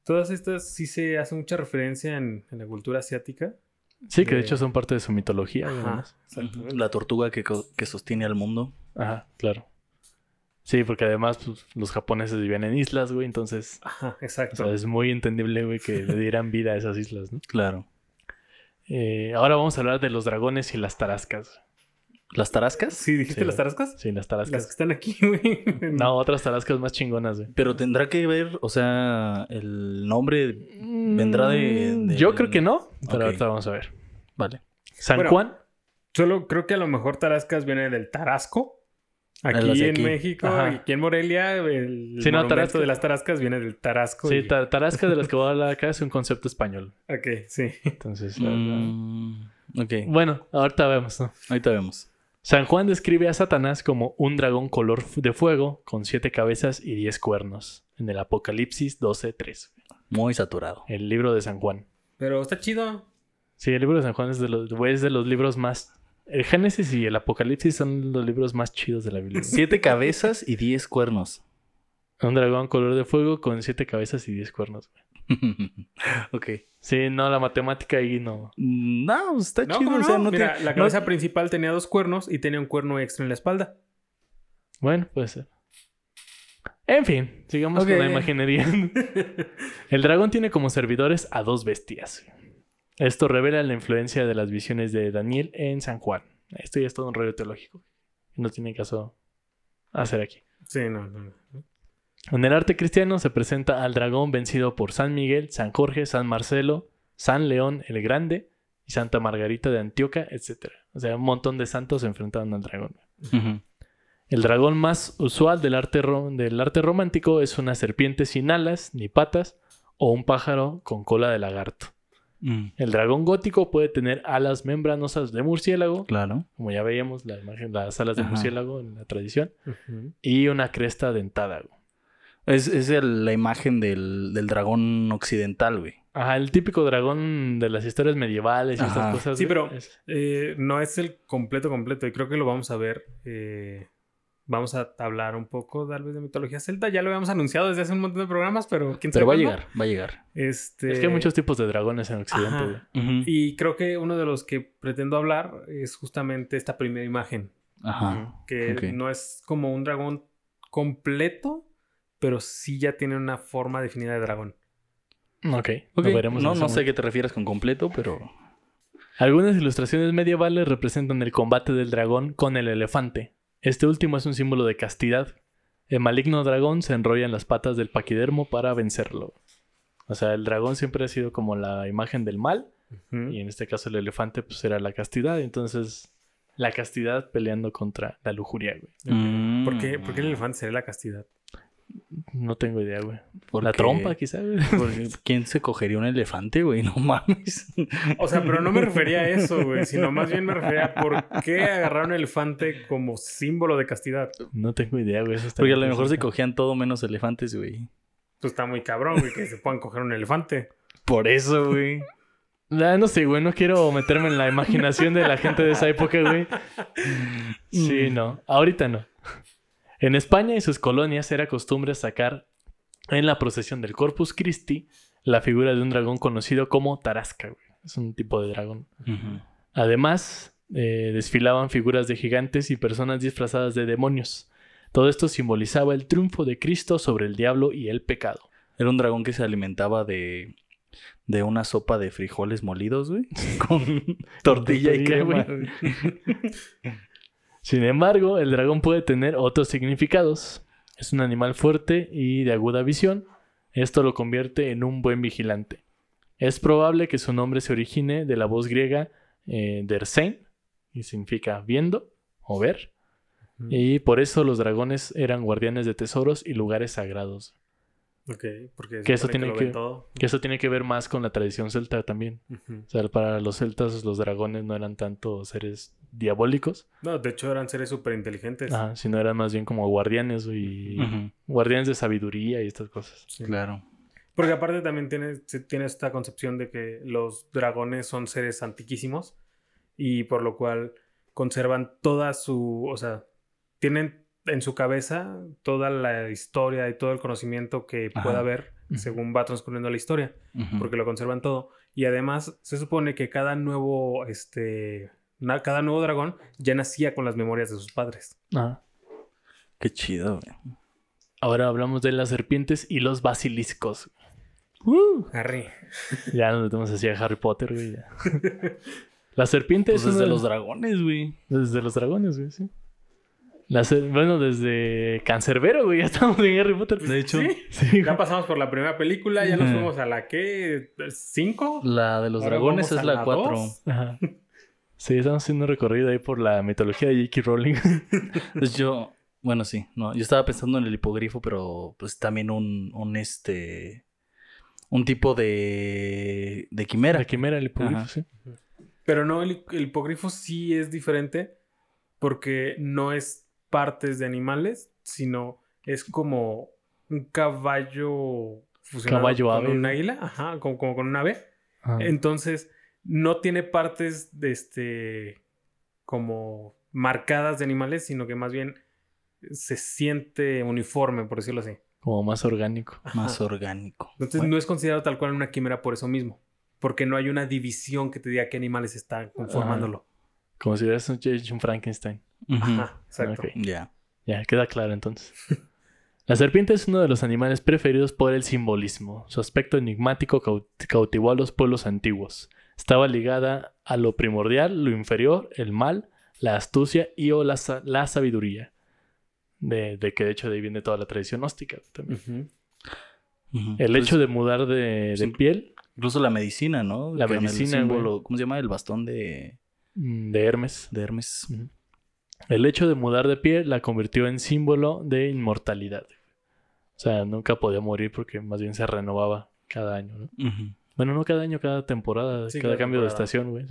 todas estas sí se hace mucha referencia en, en la cultura asiática. Sí, que de de- hecho son parte de su mitología. Ajá. La tortuga que, que sostiene al mundo. Ajá, claro. Sí, porque además pues, los japoneses vivían en islas, güey, entonces Ajá, o exacto. sea, es muy entendible, güey, que le dieran vida a esas islas, ¿no? Claro. Eh, ahora vamos a hablar de los dragones y las tarascas. ¿Las tarascas? Sí, dijiste Sí, las tarascas. Sí, las Las que tarascas. están aquí, güey. No, otras tarascas más chingonas, güey. Pero tendrá que ver, o sea, el nombre. ¿Vendrá de- Mm, de- Yo creo que no, pero ahorita vamos a ver. Vale. San Bueno, Juan. Solo creo que a lo mejor Tarascas viene del Tarasco. las Aquí en. México Ajá. y aquí en Morelia, el Sí, no, Tarasca. de las Tarascas viene del Tarasco. Sí, y- ta- tarasca de las que voy a hablar acá es un concepto español. Ok, sí. Entonces, la- Mm, ok, bueno, ahorita vemos, ¿no? ahorita vemos. San Juan describe a Satanás como un dragón color de fuego con siete cabezas y diez cuernos. En el Apocalipsis 12.3. Muy saturado. El libro de San Juan. Pero está chido. Sí, el libro de San Juan es de los, güey, es de los libros más... El Génesis y el Apocalipsis son los libros más chidos de la Biblia. Siete cabezas y diez cuernos. un dragón color de fuego con siete cabezas y diez cuernos. güey. Ok. Sí, no, la matemática ahí no. No, está No, chido. ¿cómo o sea, no? no Mira, tiene- la no- cabeza principal tenía dos cuernos y tenía un cuerno extra en la espalda. Bueno, puede ser. En fin, sigamos con la imaginería. El dragón tiene como servidores a dos bestias. Esto revela la influencia de las visiones de Daniel en San Juan. Esto ya es todo un rollo teológico. No tiene caso hacer aquí. Sí, no, no. no. En el arte cristiano se presenta al dragón vencido por San Miguel, San Jorge, San Marcelo, San León el Grande y Santa Margarita de Antioquia, etc. O sea, un montón de santos se enfrentaron al dragón. El dragón más usual del arte, del arte romántico es una serpiente sin alas ni patas o un pájaro con cola de lagarto. Mm, El dragón gótico puede tener alas membranosas de murciélago, Claro. como ya veíamos la imagen, las alas de Ajá. murciélago en la tradición, y una cresta dentada. Es, es el- la imagen del, del dragón occidental, güey. Ajá, el típico dragón de las historias medievales y Ajá. estas cosas. Sí, güey, pero- es- Eh, no es el completo completo y creo que lo vamos a ver. eh, vamos a hablar un poco tal vez de mitología celta. Ya lo habíamos anunciado desde hace un montón de programas, pero quién sabe Pero va a llegar, va a llegar. Este, es que hay muchos tipos de dragones en Occidente. Ujú. Y creo que uno de los que pretendo hablar es justamente esta primera imagen. Ajá. Que no es como un dragón completo, pero sí ya tiene una forma definida de dragón. Ok, Ok, lo veremos. No, no sé a qué te refieres con completo, pero. Algunas ilustraciones medievales representan el combate del dragón con el elefante. Este último es un símbolo de castidad. El maligno dragón se enrolla en las patas del paquidermo para vencerlo. O sea, el dragón siempre ha sido como la imagen del mal, y en este caso el elefante pues era la castidad. Entonces, la castidad peleando contra la lujuria, güey. Mm. ¿Por, qué, por qué el elefante sería la castidad? No tengo idea, güey. ¿Por La qué? trompa, quizá, güey. Porque, ¿Quién se cogería un elefante, güey? No mames. O sea, pero no me refería a eso, güey, sino más bien me refería a por qué agarrar un elefante como símbolo de castidad. No tengo idea, güey. Porque a lo mejor se cogían todo menos elefantes, güey. Pues está muy cabrón, güey, que se puedan coger un elefante. Por eso, güey. No sé, güey, no quiero meterme en la imaginación de la gente de esa época, güey. Sí, no. Ahorita no. En España y sus colonias era costumbre sacar en la procesión del Corpus Christi la figura de un dragón conocido como Tarasca, güey. Es un tipo de dragón. Además, eh, desfilaban figuras de gigantes y personas disfrazadas de demonios. Todo esto simbolizaba el triunfo de Cristo sobre el diablo y el pecado. Era un dragón que se alimentaba de, de una sopa de frijoles molidos, güey. Con tortilla y crema. güey. Sin embargo, el dragón puede tener otros significados. Es un animal fuerte y de aguda visión. Esto lo convierte en un buen vigilante. Es probable que su nombre se origine de la voz griega eh, dersein, y significa viendo o ver. Y por eso los dragones eran guardianes de tesoros y lugares sagrados. Ok, porque Que eso tiene lo que- ven todo. Que eso tiene que ver más con la tradición celta también. O sea, para los celtas los dragones no eran tanto seres diabólicos, No, de hecho eran seres súper inteligentes. ajá, sino eran más bien como guardianes y guardianes de sabiduría y estas cosas. Claro. Porque aparte también tiene, tiene esta concepción de que los dragones son seres antiquísimos y por lo cual conservan toda su, o sea, tienen en su cabeza toda la historia y todo el conocimiento que Ajá. pueda haber según va transcurriendo la historia, porque lo conservan todo. Y además se supone que cada nuevo, este, cada nuevo dragón ya nacía con las memorias de sus padres. Ajá. Qué chido, güey. Ahora hablamos de las serpientes y los basiliscos. Harry. Ya nos metemos así a Harry Potter, güey. ya. La serpiente Pues es desde de los dragones, güey. Desde los dragones, güey, sí. La ser- Bueno, desde Cancerbero, güey, ya estamos en Harry Potter. De hecho, Sí, Ya pasamos por la primera película, ya nos fuimos a la que ¿cinco? la de los Ahora dragones es la la 4. dos. Ajá. Sí, estamos haciendo un recorrido ahí por la mitología de J.K. Rowling. Pues yo, bueno, sí, no, yo estaba pensando en el hipogrifo, pero pues también un, un este, un tipo de, de quimera. La quimera, el hipogrifo, Ajá. sí. Pero no, el, el hipogrifo sí es diferente porque no es partes de animales, sino es como un caballo fusionado Caballo con ave. un águila, ajá, como, como con un ave. Ajá. Entonces, no tiene partes de este como marcadas de animales, sino que más bien se siente uniforme, por decirlo así. Como más orgánico. Más orgánico. Entonces Bueno, no es considerado tal cual una quimera por eso mismo. Porque no hay una división que te diga qué animales están conformándolo. Como si hubieras hecho un Frankenstein. Ajá, exacto. Ya. Ya, queda claro entonces. La serpiente es uno de los animales preferidos por el simbolismo. Su aspecto enigmático cau- cautivó a los pueblos antiguos. Estaba ligada a lo primordial, lo inferior, el mal, la astucia y o la, sa- la sabiduría. De, de que de hecho de ahí viene toda la tradición gnóstica también. El Pues, hecho de mudar de, de sí. piel Incluso la medicina, ¿no? La el medicina, símbolo- ¿Cómo se llama? El bastón de, mm, de Hermes. de Hermes. El hecho de mudar de piel la convirtió en símbolo de inmortalidad. O sea, nunca podía morir porque más bien se renovaba cada año, ¿no? Bueno, no cada año, cada temporada, Sí, cada cada cambio de estación, güey.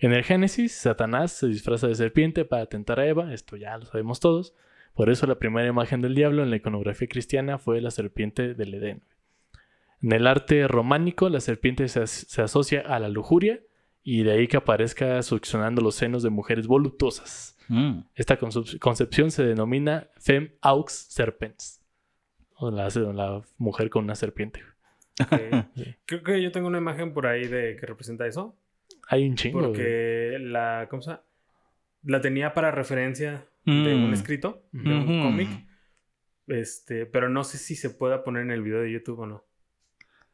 En el Génesis, Satanás se disfraza de serpiente para tentar a Eva, esto ya lo sabemos todos. Por eso la primera imagen del diablo en la iconografía cristiana fue la serpiente del Edén. En el arte románico, la serpiente se, as- se asocia a la lujuria y de ahí que aparezca succionando los senos de mujeres voluptuosas. Mm. Esta concepción se denomina Fem Aux Serpens. O la, la mujer con una serpiente. Ok. Sí. Creo que yo tengo una imagen por ahí de que representa eso. Hay un chingo. güey. Porque la, ¿cómo se llama? La tenía para referencia de un Mm. escrito, de un cómic. Este, pero no sé si se pueda poner en el video de YouTube o no.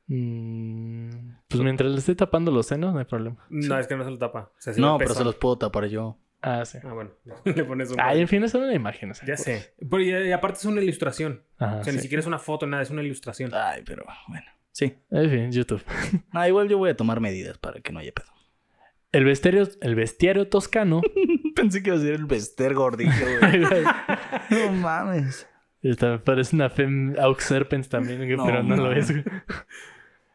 Mm, pues mientras le esté tapando los senos, no hay problema. No, es que no se lo tapa. O sea, sí No, pero se los puedo tapar yo. Ah, sí. Ah, bueno. Le pones un... Ay, en fin, es una imagen. o sea, Ya pues. sé. Pero y, y aparte es una ilustración. Ajá, o sea, sí. ni siquiera es una foto, nada, es una ilustración. Ay, pero bueno. Sí. En fin, YouTube. Ah, igual yo voy a tomar medidas para que no haya pedo. El bestiario, el bestiario toscano. Pensé que iba a ser el bester gordillo, no mames. Esta parece una Fem Aux también, güey, No, pero no lo mames. es. güey.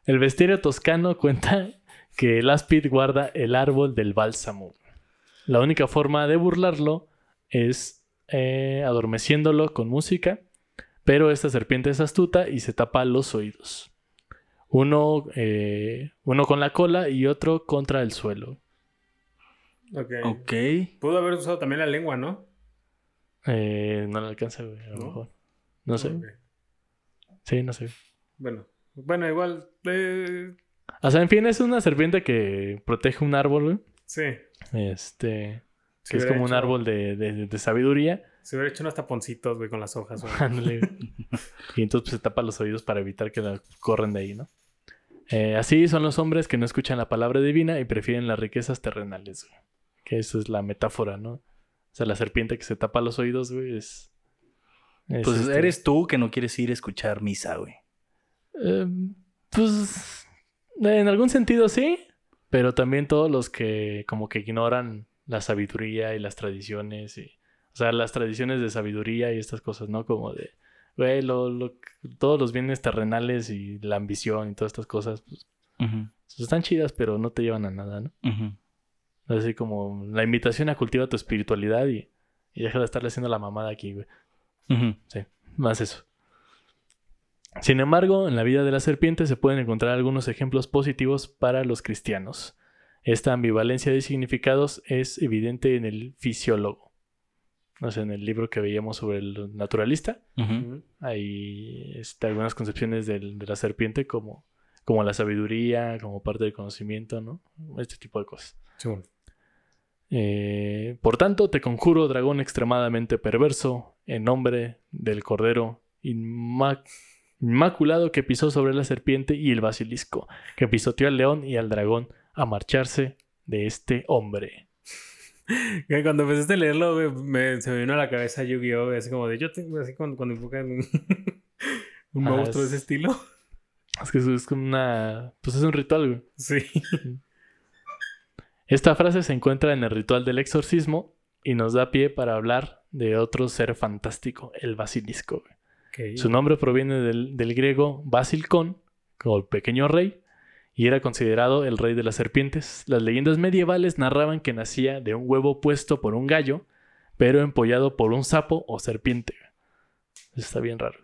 El bestiario toscano cuenta que el áspid guarda el árbol del bálsamo. La única forma de burlarlo es eh, adormeciéndolo con música, pero esta serpiente es astuta y se tapa los oídos. Uno, eh, uno con la cola y otro contra el suelo. Ok. Ok. Pudo haber usado también la lengua, ¿no? Eh, no le alcanza, güey, a lo ¿No? mejor. No sé. Sí, no sé. Bueno. Bueno, igual. eh, O sea, en fin, es una serpiente que protege un árbol, güey. sí. Este. Que es como un árbol de, de- de sabiduría. Se hubiera hecho unos taponcitos, güey, con las hojas. Ándale. y entonces pues, se tapa los oídos para evitar que la corren de ahí, ¿no? Eh, así son los hombres que no escuchan la palabra divina y prefieren las riquezas terrenales, güey. Que eso es la metáfora, ¿no? O sea, la serpiente que se tapa los oídos, güey, es... es, Pues este, eres tú que no quieres ir a escuchar misa, güey. eh, pues... En algún sentido sí, pero también todos los que como que ignoran la sabiduría y las tradiciones y... O sea, las tradiciones de sabiduría y estas cosas, ¿no? Como de... Güey, lo, lo- todos los bienes terrenales y la ambición y todas estas cosas, pues, Ujú, están chidas, pero no te llevan a nada, ¿no? ujú. Así como la invitación a cultivar tu espiritualidad y, y deja de estarle haciendo la mamada aquí, güey. Sí, más eso. Sin embargo, en la vida de la serpiente se pueden encontrar algunos ejemplos positivos para los cristianos. Esta ambivalencia de significados es evidente en el fisiólogo. O sea, en el libro que veíamos sobre el naturalista, hay este, algunas concepciones del- de la serpiente como, como la sabiduría, como parte del conocimiento, ¿no? Este tipo de cosas. Sí, bueno. Eh, por tanto, te conjuro, dragón extremadamente perverso, en nombre del cordero inma- inmaculado que pisó sobre la serpiente y el basilisco, que pisoteó al león y al dragón, a marcharse de este hombre. Cuando empezaste a leerlo, me- se me vino a la cabeza Yu-Gi-Oh! Así como de yo tengo, así cuando, cuando invocan un, monstruo de es- ese estilo. Es que es como una... Pues es un ritual, güey. Sí. Esta frase se encuentra en el ritual del exorcismo y nos da pie para hablar de otro ser fantástico, el basilisco. güey. Su nombre proviene del, griego Basilcón, el pequeño rey, y era considerado el rey de las serpientes. Las leyendas medievales narraban que nacía de un huevo puesto por un gallo, pero empollado por un sapo o serpiente. Está bien raro.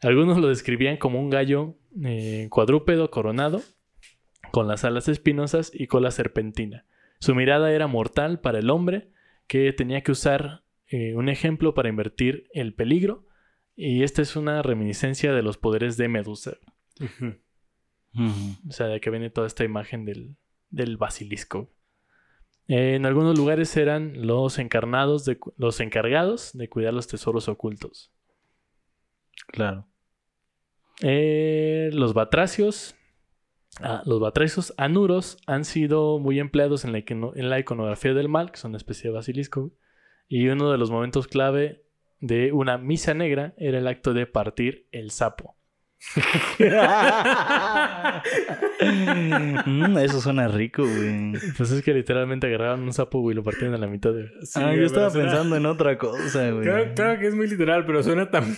Algunos lo describían como un gallo eh, cuadrúpedo coronado, con las alas espinosas y cola serpentina. Su mirada era mortal para el hombre, que tenía que usar eh, un ejemplo para invertir el peligro, y esta es una reminiscencia de los poderes de Medusa. O sea, de que viene toda esta imagen del, del basilisco. Eh, en algunos lugares eran los encarnados, de, los encargados de cuidar los tesoros ocultos. Claro. Eh, los batracios, ah, los batracios anuros han sido muy empleados en la, icono- en la iconografía del mal, que son una especie de basilisco. Y uno de los momentos clave de una misa negra era el acto de partir el sapo. Mm, eso suena rico, güey. Pues es que literalmente agarraban un sapo y lo partían a la mitad de... Sí, ah, güey, yo estaba suena- pensando en otra cosa, güey. Claro, claro que es muy literal, pero suena tan.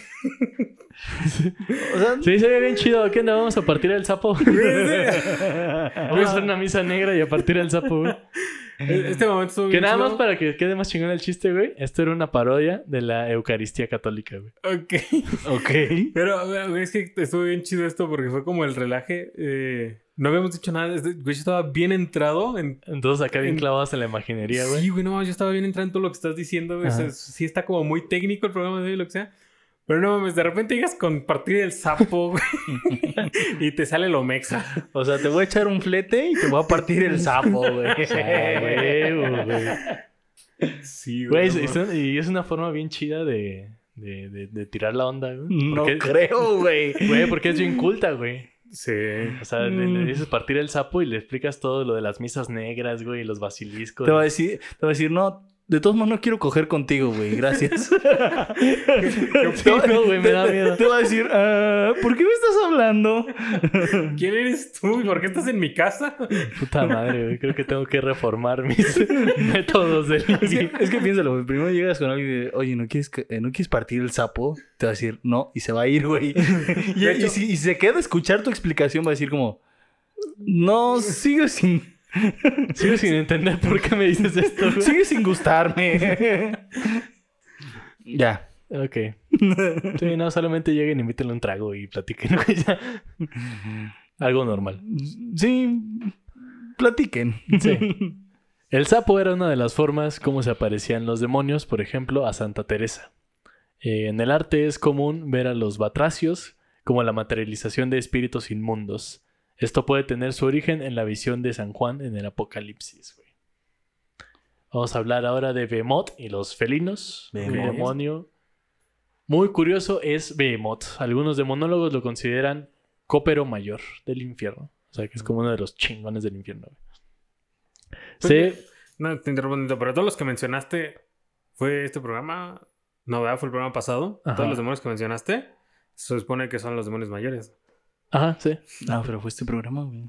O sea, Sí, se ve bien chido. ¿Qué onda? Vamos a partir el sapo. Vamos a hacer una misa negra y a partir el sapo, güey. Este momento estuvo Que nada chido. más para que quede más chingón el chiste, güey. Esto era una parodia de la Eucaristía católica, güey. Ok. ok. Pero güey, es que estuvo bien chido esto porque fue como el relaje. eh, no habíamos dicho nada. Este güey estaba bien entrado en. Entonces acá bien En- clavados en la imaginería, güey. Sí, güey, no, yo estaba bien entrado en todo lo que estás diciendo. güey. O sea, Ajá. sí está como muy técnico el programa de hoy, lo que sea. Pero no mames, de repente llegas con partir el sapo, güey. y te sale lo mexa. O sea, te voy a echar un flete y te voy a partir el sapo, güey. Güey, güey. Sí, Güey, es- es- y es una forma bien chida de, de, de- de tirar la onda, güey. No Porque- creo, güey. Güey, porque es bien culta, güey. Sí. O sea, le, le Mm. dices partir el sapo y le explicas todo lo de las misas negras, güey, y los basiliscos. Te va a decir, te va a decir, no, de todos modos no quiero coger contigo, güey. Gracias. Sí, no, güey, me da miedo. Te va a decir, ah, ¿por qué me estás hablando? ¿Quién eres tú? ¿Y por qué estás en mi casa? Puta madre, güey. Creo que tengo que reformar mis métodos de Es que, ligue. es que piénsalo, güey. Primero llegas con alguien de, oye, ¿no quieres, que- eh, ¿no quieres partir el sapo? Te va a decir, no, y se va a ir, güey. y, hecho- y si y se queda a escuchar tu explicación, va a decir como, no, sigue sin, Sigo sin entender por qué me dices esto, güey. sigue sin gustarme. ya. Ok. Sí, no, solamente lleguen, invítenle un trago y platiquen, ya. Algo normal. Sí, platiquen. Sí. El sapo era una de las formas como se aparecían los demonios, por ejemplo, a Santa Teresa. Eh, en el arte es común ver a los batracios como la materialización de espíritus inmundos. Esto puede tener su origen en la visión de San Juan en el Apocalipsis. güey. Vamos a hablar ahora de Behemoth y los felinos. Un Behemoth. demonio muy curioso es Behemoth. Algunos demonólogos lo consideran cópero mayor del infierno. O sea, que es como uno de los chingones del infierno. güey. Se- No, te interrumpo, pero todos los que mencionaste, ¿fue este programa? No, ¿verdad? Fue el programa pasado. Ajá. Todos los demonios que mencionaste, se supone que son los demonios mayores. Ajá, sí. Ah, pero fue este programa, güey.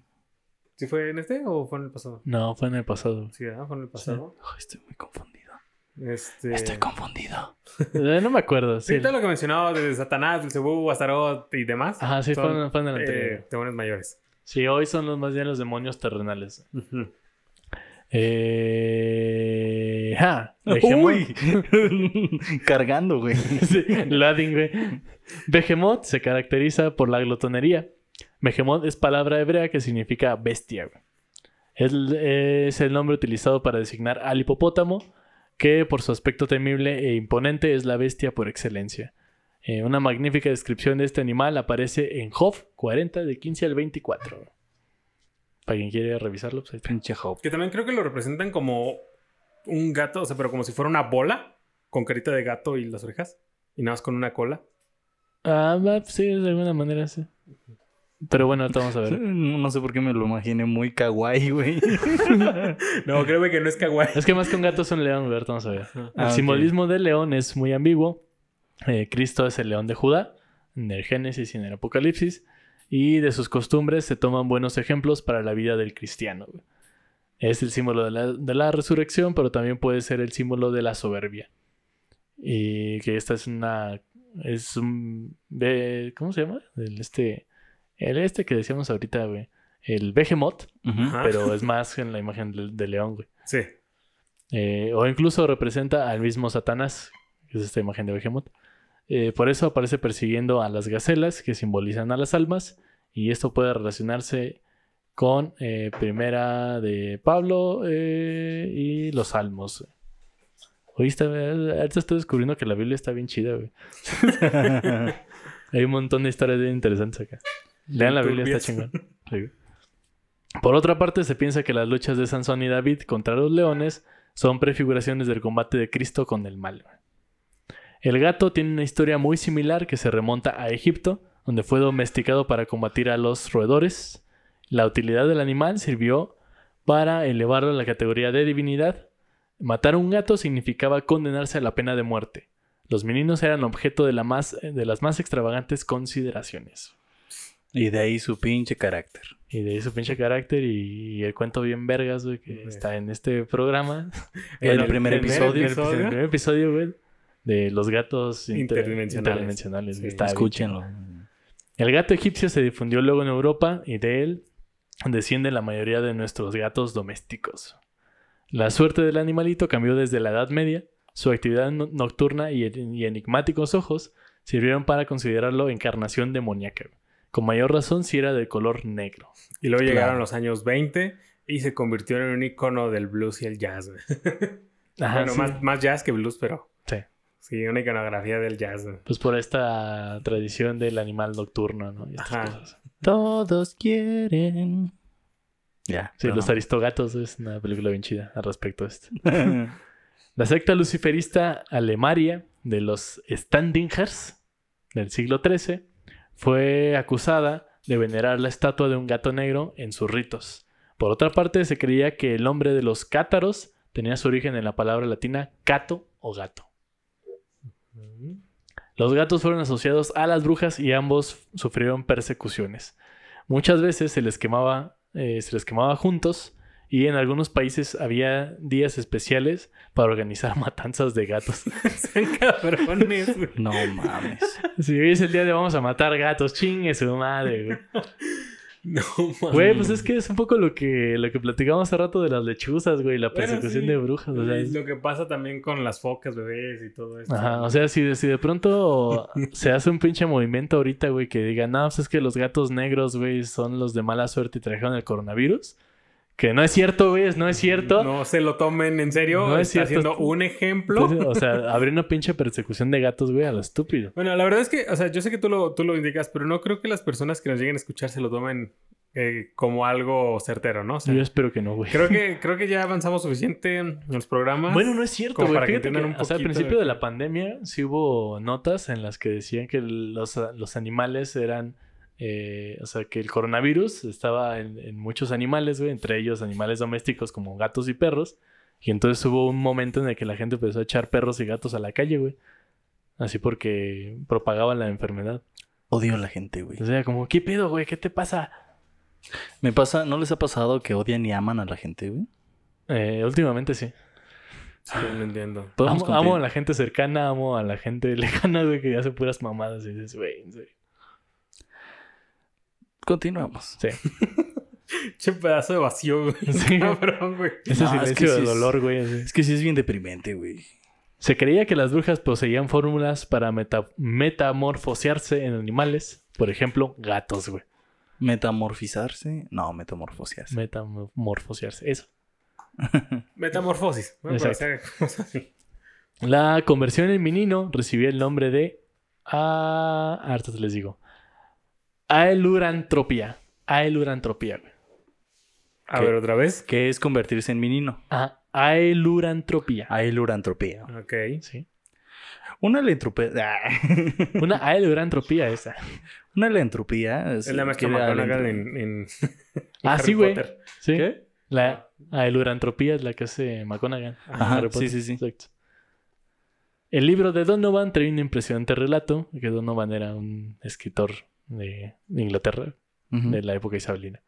¿Sí fue en este o fue en el pasado? No, fue en el pasado. Sí, ¿verdad? Fue en el pasado. Ay, estoy muy confundido. Este... Estoy confundido. Eh, no me acuerdo. Sí. Todo lo que mencionaba de Satanás, Belzebú, Astaroth y demás. Ajá, sí, fue son, en, fue en el eh, anterior. demonios mayores. Sí, hoy son los más bien los demonios terrenales. Eh... Ja, Behemoth. Uy, cargando, güey. Sí, loading, güey. Behemoth se caracteriza por la glotonería. Behemoth es palabra hebrea que significa bestia. Es, es el nombre utilizado para designar al hipopótamo, que por su aspecto temible e imponente es la bestia por excelencia. Eh, una magnífica descripción de este animal aparece en Job 40, de 15 al 24. Para quien quiere revisarlo, pues ahí está. Pinche. Que también creo que lo representan como un gato, o sea, pero como si fuera una bola con carita de gato y las orejas. Y nada más con una cola. Ah, sí, de alguna manera sí. Pero bueno, ahorita vamos a ver. No sé por qué me lo imaginé muy kawaii, güey. No, creo que no es kawaii. Es que más que un gato es un león, güey, ahorita vamos a ver. El Ah, simbolismo del león es muy ambiguo. Eh, Cristo es el león de Judá, en el Génesis y en el Apocalipsis. Y de sus costumbres se toman buenos ejemplos para la vida del cristiano. güey. Es el símbolo de la, de la resurrección, pero también puede ser el símbolo de la soberbia. Y que esta es una. Es un. ve- ¿Cómo se llama? El este. El este que decíamos ahorita, güey. El Behemoth, pero es más en la imagen del león, güey. Sí. Eh, o incluso representa al mismo Satanás, que es esta imagen de Behemoth. Eh, por eso aparece persiguiendo a las gacelas que simbolizan a las almas, y esto puede relacionarse con eh, Primera de Pablo eh, y los Salmos. Oíste, ahorita estoy descubriendo que la Biblia está bien chida, güey. Hay un montón de historias bien interesantes acá. Lean la Biblia, está chingón. Sí. Por otra parte, se piensa que las luchas de Sansón y David contra los leones son prefiguraciones del combate de Cristo con el mal. El gato tiene una historia muy similar que se remonta a Egipto, donde fue domesticado para combatir a los roedores. La utilidad del animal sirvió para elevarlo a la categoría de divinidad. Matar a un gato significaba condenarse a la pena de muerte. Los meninos eran objeto de, la más, de las más extravagantes consideraciones. Y de ahí su pinche carácter. Y de ahí su pinche carácter y, y el cuento bien vergas, güey, que está en este programa. El Bueno, primer episodio. El, el primer episodio, güey, de los gatos inter- Interdimensionales. interdimensionales, Sí, está Escúchenlo. El gato egipcio se difundió luego en Europa y de él desciende la mayoría de nuestros gatos domésticos. La suerte del animalito cambió desde la Edad Media. Su actividad no- nocturna y, y enigmáticos ojos sirvieron para considerarlo encarnación demoníaca. Con mayor razón si era de color negro. Y luego Claro. llegaron los años 20 y se convirtió en un icono del blues y el jazz. Ajá, bueno, sí. más, más jazz que blues, pero Sí. sí, una iconografía del jazz. Pues por esta tradición del animal nocturno, ¿no? Y estas Ajá. cosas. Todos quieren. Ya. Sí, perdón. Los Aristogatos es una película bien chida al respecto de esto. La secta luciferista Alemaria de los Standingers del siglo XIII fue acusada de venerar la estatua de un gato negro en sus ritos. Por otra parte, se creía que el nombre de los cátaros tenía su origen en la palabra latina cato o gato. Los gatos fueron asociados a las brujas y ambos sufrieron persecuciones. Muchas veces se les quemaba, eh, se les quemaba juntos y en algunos países había días especiales para organizar matanzas de gatos. Cabrones. güey. No mames. Si hoy es el día de vamos a matar gatos, chingue su madre, güey. No, Güey, pues es que es un poco lo que, lo que platicamos hace rato de las lechuzas, güey, la Bueno, persecución sí. de brujas. O sea, Y es- lo que pasa también con las focas bebés y todo esto. Ajá, o sea, si de, si de pronto se hace un pinche movimiento ahorita, güey, que diga, no, pues es que los gatos negros, güey, son los de mala suerte y trajeron el coronavirus. Que no es cierto, güey, no es cierto. No se lo tomen en serio. No es está cierto. haciendo un ejemplo. Entonces, o sea, habría una pinche persecución de gatos, güey, a lo estúpido. Bueno, la verdad es que, o sea, yo sé que tú lo, tú lo indicas, pero no creo que las personas que nos lleguen a escuchar se lo tomen eh, como algo certero, ¿no? O sea, Yo espero que no, güey. creo que, creo que ya avanzamos suficiente en los programas. Bueno, no es cierto, güey. para que Fíjate que, un o sea, al poquito principio de de la pandemia sí hubo notas en las que decían que los, los animales eran... eh, o sea, que el coronavirus estaba en, en muchos animales, güey. Entre ellos animales domésticos como gatos y perros. Y entonces hubo un momento en el que la gente empezó a echar perros y gatos a la calle, güey. Así porque propagaban la enfermedad. Odio a la gente, güey. O sea, como, ¿qué pedo, güey? ¿Qué te pasa? Me pasa, ¿no les ha pasado que odian y aman a la gente, güey? Eh, últimamente sí. Sí, lo entiendo. Podemos Amo, a la gente cercana, amo a la gente lejana, güey, que hace puras mamadas. Y dices, güey, en serio. Continuamos. Sí. Che pedazo de vacío, güey. Sí. Cabrón, güey. Ese No, es silencio que sí de es- dolor, güey. así. Es que sí es bien deprimente, güey. Se creía que las brujas poseían fórmulas para meta- metamorfosearse en animales. Por ejemplo, gatos, güey. Metamorfizarse. No, metamorfosearse. Metamorfosearse. Eso. Metamorfosis. La conversión en menino recibía el nombre de... Ah, ahorita les digo. Aelurantropía. Aelurantropía, güey. A ver, otra vez. ¿Qué es convertirse en menino? Ah, aelurantropía. Ailurantropía. Ok. Sí. Una elentropía. Una aelurantropía esa. Una elentropía. Es la maestra McGonagall en, en, en Ah, Harry sí, güey. Sí. ¿Qué? La aelurantropía es la que hace McGonagall. Ajá, sí, sí, sí. Exacto. El libro de Donovan trae un impresionante relato, que Donovan era un escritor de, de Inglaterra, de la época isabelina.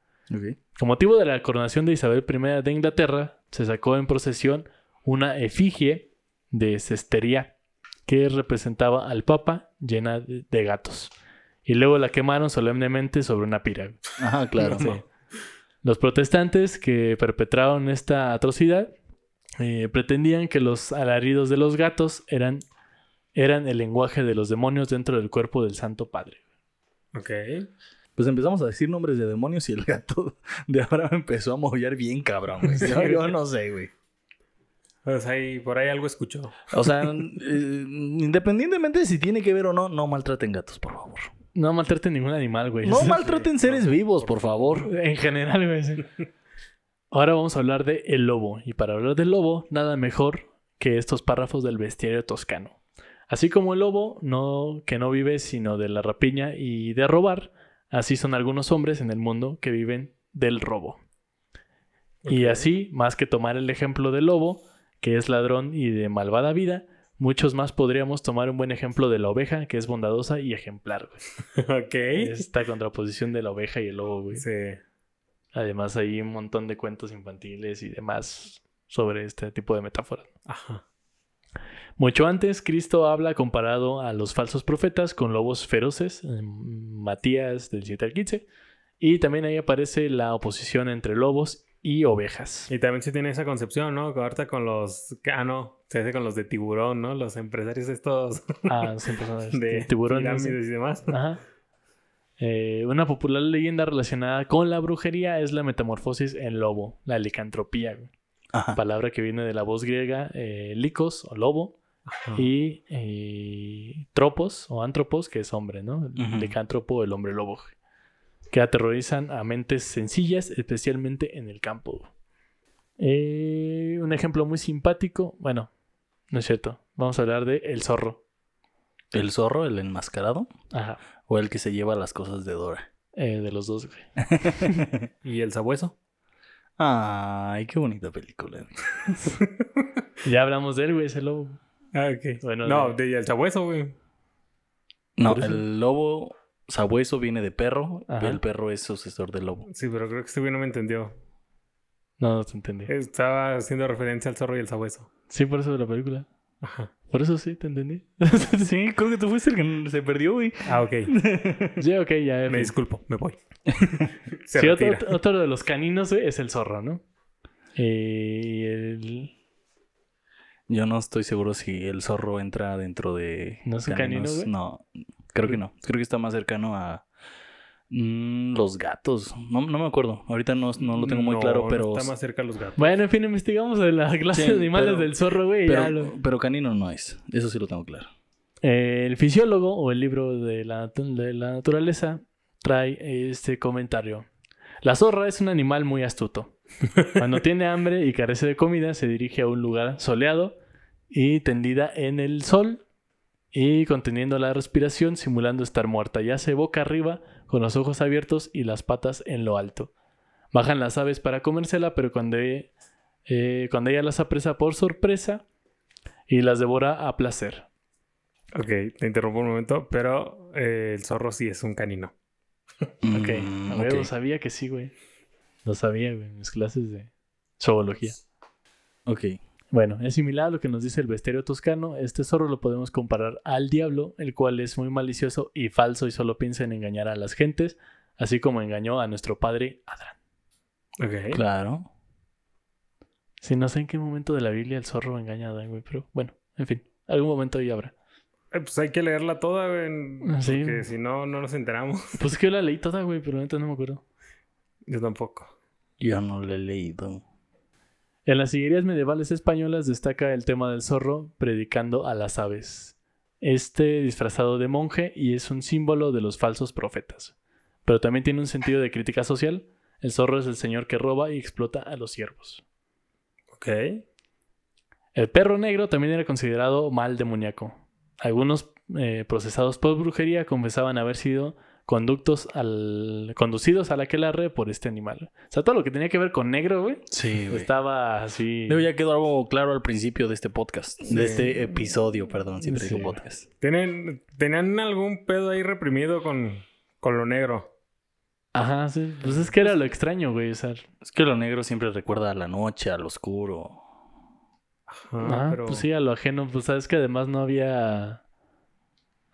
Con motivo de la coronación de Isabel I de Inglaterra, se sacó en procesión una efigie de cestería que representaba al Papa llena de, de gatos. Y luego la quemaron solemnemente sobre una pira. Claro. Sí. Los protestantes que perpetraron esta atrocidad eh, pretendían que los alaridos de los gatos eran, eran el lenguaje de los demonios dentro del cuerpo del Santo Padre. Ok. Pues empezamos a decir nombres de demonios y el gato de ahora empezó a mollar bien cabrón, güey. Yo, yo no sé, güey. Pues ahí, por ahí algo escuchó. O sea, eh, independientemente de si tiene que ver o no, no maltraten gatos, por favor. No maltraten ningún animal, güey. No maltraten seres vivos, por favor. En general, güey. sí. Ahora vamos a hablar de el lobo. Y para hablar del lobo, nada mejor que estos párrafos del bestiario toscano. Así como el lobo, no, que no vive sino de la rapiña y de robar, así son algunos hombres en el mundo que viven del robo. Y así, más que tomar el ejemplo del lobo, que es ladrón y de malvada vida, muchos más podríamos tomar un buen ejemplo de la oveja, que es bondadosa y ejemplar. güey. ok. Esta contraposición de la oveja y el lobo, güey. Sí. Además hay un montón de cuentos infantiles y demás sobre este tipo de metáforas. Ajá. Mucho antes, Cristo habla comparado a los falsos profetas con lobos feroces, en Matías del 7 al 15, y también ahí aparece la oposición entre lobos y ovejas. Y también se tiene esa concepción, ¿no? Ahorita con los... Ah, no. Se hace con los de tiburón, ¿no? Los empresarios estos Ah, siempre son este, de tiburones. y demás. Ajá. Eh, una popular leyenda relacionada con la brujería es la metamorfosis en lobo, la licantropía. güey. Ajá. palabra que viene de la voz griega eh, licos o lobo Ajá. y eh, tropos o antropos que es hombre, ¿no? El licántropo, el hombre lobo, que aterrorizan a mentes sencillas, especialmente en el campo. Eh, un ejemplo muy simpático, bueno, no es cierto, vamos a hablar de el zorro. ¿El zorro, el enmascarado? Ajá, ¿O el que se lleva las cosas de Dora? de los dos. güey. ¿Y el sabueso? Ay, qué bonita película. Ya hablamos de él, güey, ese lobo. Ah, ok. Bueno, no, de- de... el sabueso, güey. No, el lobo sabueso viene de perro y el perro es sucesor del lobo. Sí, pero creo que este güey no me entendió. No, no te entendí. Estaba haciendo referencia al zorro y el sabueso. Sí, por eso de la película. Ajá. Por eso sí, te entendí. sí, creo que tú fuiste el que se perdió, güey. Ah, ok. Sí, ok, ya. Me fin. disculpo, me voy. Se Sí, otro, de los caninos, güey, es el zorro, ¿no? Eh, y el... Yo no estoy seguro si el zorro entra dentro de. ¿No es un canino, caninos. güey? No, creo que no. Creo que está más cercano a. mm, los gatos. No, no me acuerdo. Ahorita no, no lo tengo muy No, claro, pero. Está más cerca a los gatos. Bueno, en fin, investigamos de la clase Sí, de animales pero- del zorro, güey. ya Pero, lo- pero canino no es. Eso sí lo tengo claro. Eh, el fisiólogo o el libro de la, de la naturaleza trae este comentario. La zorra es un animal muy astuto. Cuando tiene hambre y carece de comida, se dirige a un lugar soleado y tendida en el sol y conteniendo la respiración, simulando estar muerta. Yace boca arriba, con los ojos abiertos y las patas en lo alto. Bajan las aves para comérsela, pero cuando, eh, cuando ella las apresa por sorpresa y las devora a placer. Ok, te interrumpo un momento, pero eh, el zorro sí es un canino. Ok, Mm, a ver, ok. lo sabía que sí, güey. Lo sabía, güey, en mis clases de zoología. Ok. Bueno, es similar a lo que nos dice el bestiario toscano. Este zorro lo podemos comparar al diablo, el cual es muy malicioso y falso y solo piensa en engañar a las gentes, así como engañó a nuestro padre Adán. Ok. Claro. Sí, no sé en qué momento de la Biblia el zorro engaña a Adán, güey, pero bueno, en fin, algún momento ahí habrá. Eh, pues hay que leerla toda, güey. Ah, sí. Porque si no, no nos enteramos. Pues es que yo la leí toda, güey, pero ahorita no me acuerdo. Yo tampoco. Yo no lo he leído. En las sillerías medievales españolas destaca el tema del zorro predicando a las aves. Este disfrazado de monje y es un símbolo de los falsos profetas. Pero también tiene un sentido de crítica social. El zorro es el señor que roba y explota a los siervos. Ok. El perro negro también era considerado mal demoníaco. Algunos eh, procesados por brujería confesaban haber sido conductos al, conducidos al aquelarre por este animal. O sea, todo lo que tenía que ver con negro, güey, Sí, güey. estaba así. Luego ya quedó algo claro al principio de este podcast. Sí. De este episodio, perdón. Siempre Sí. digo podcast. ¿Tienen, ¿Tenían algún pedo ahí reprimido con, con lo negro? Ajá, sí. Pues es que era lo extraño, güey. O sea, Es que lo negro siempre recuerda a la noche, al oscuro. Ajá, ajá, pero... pues sí, a lo ajeno. Pues sabes que además no había.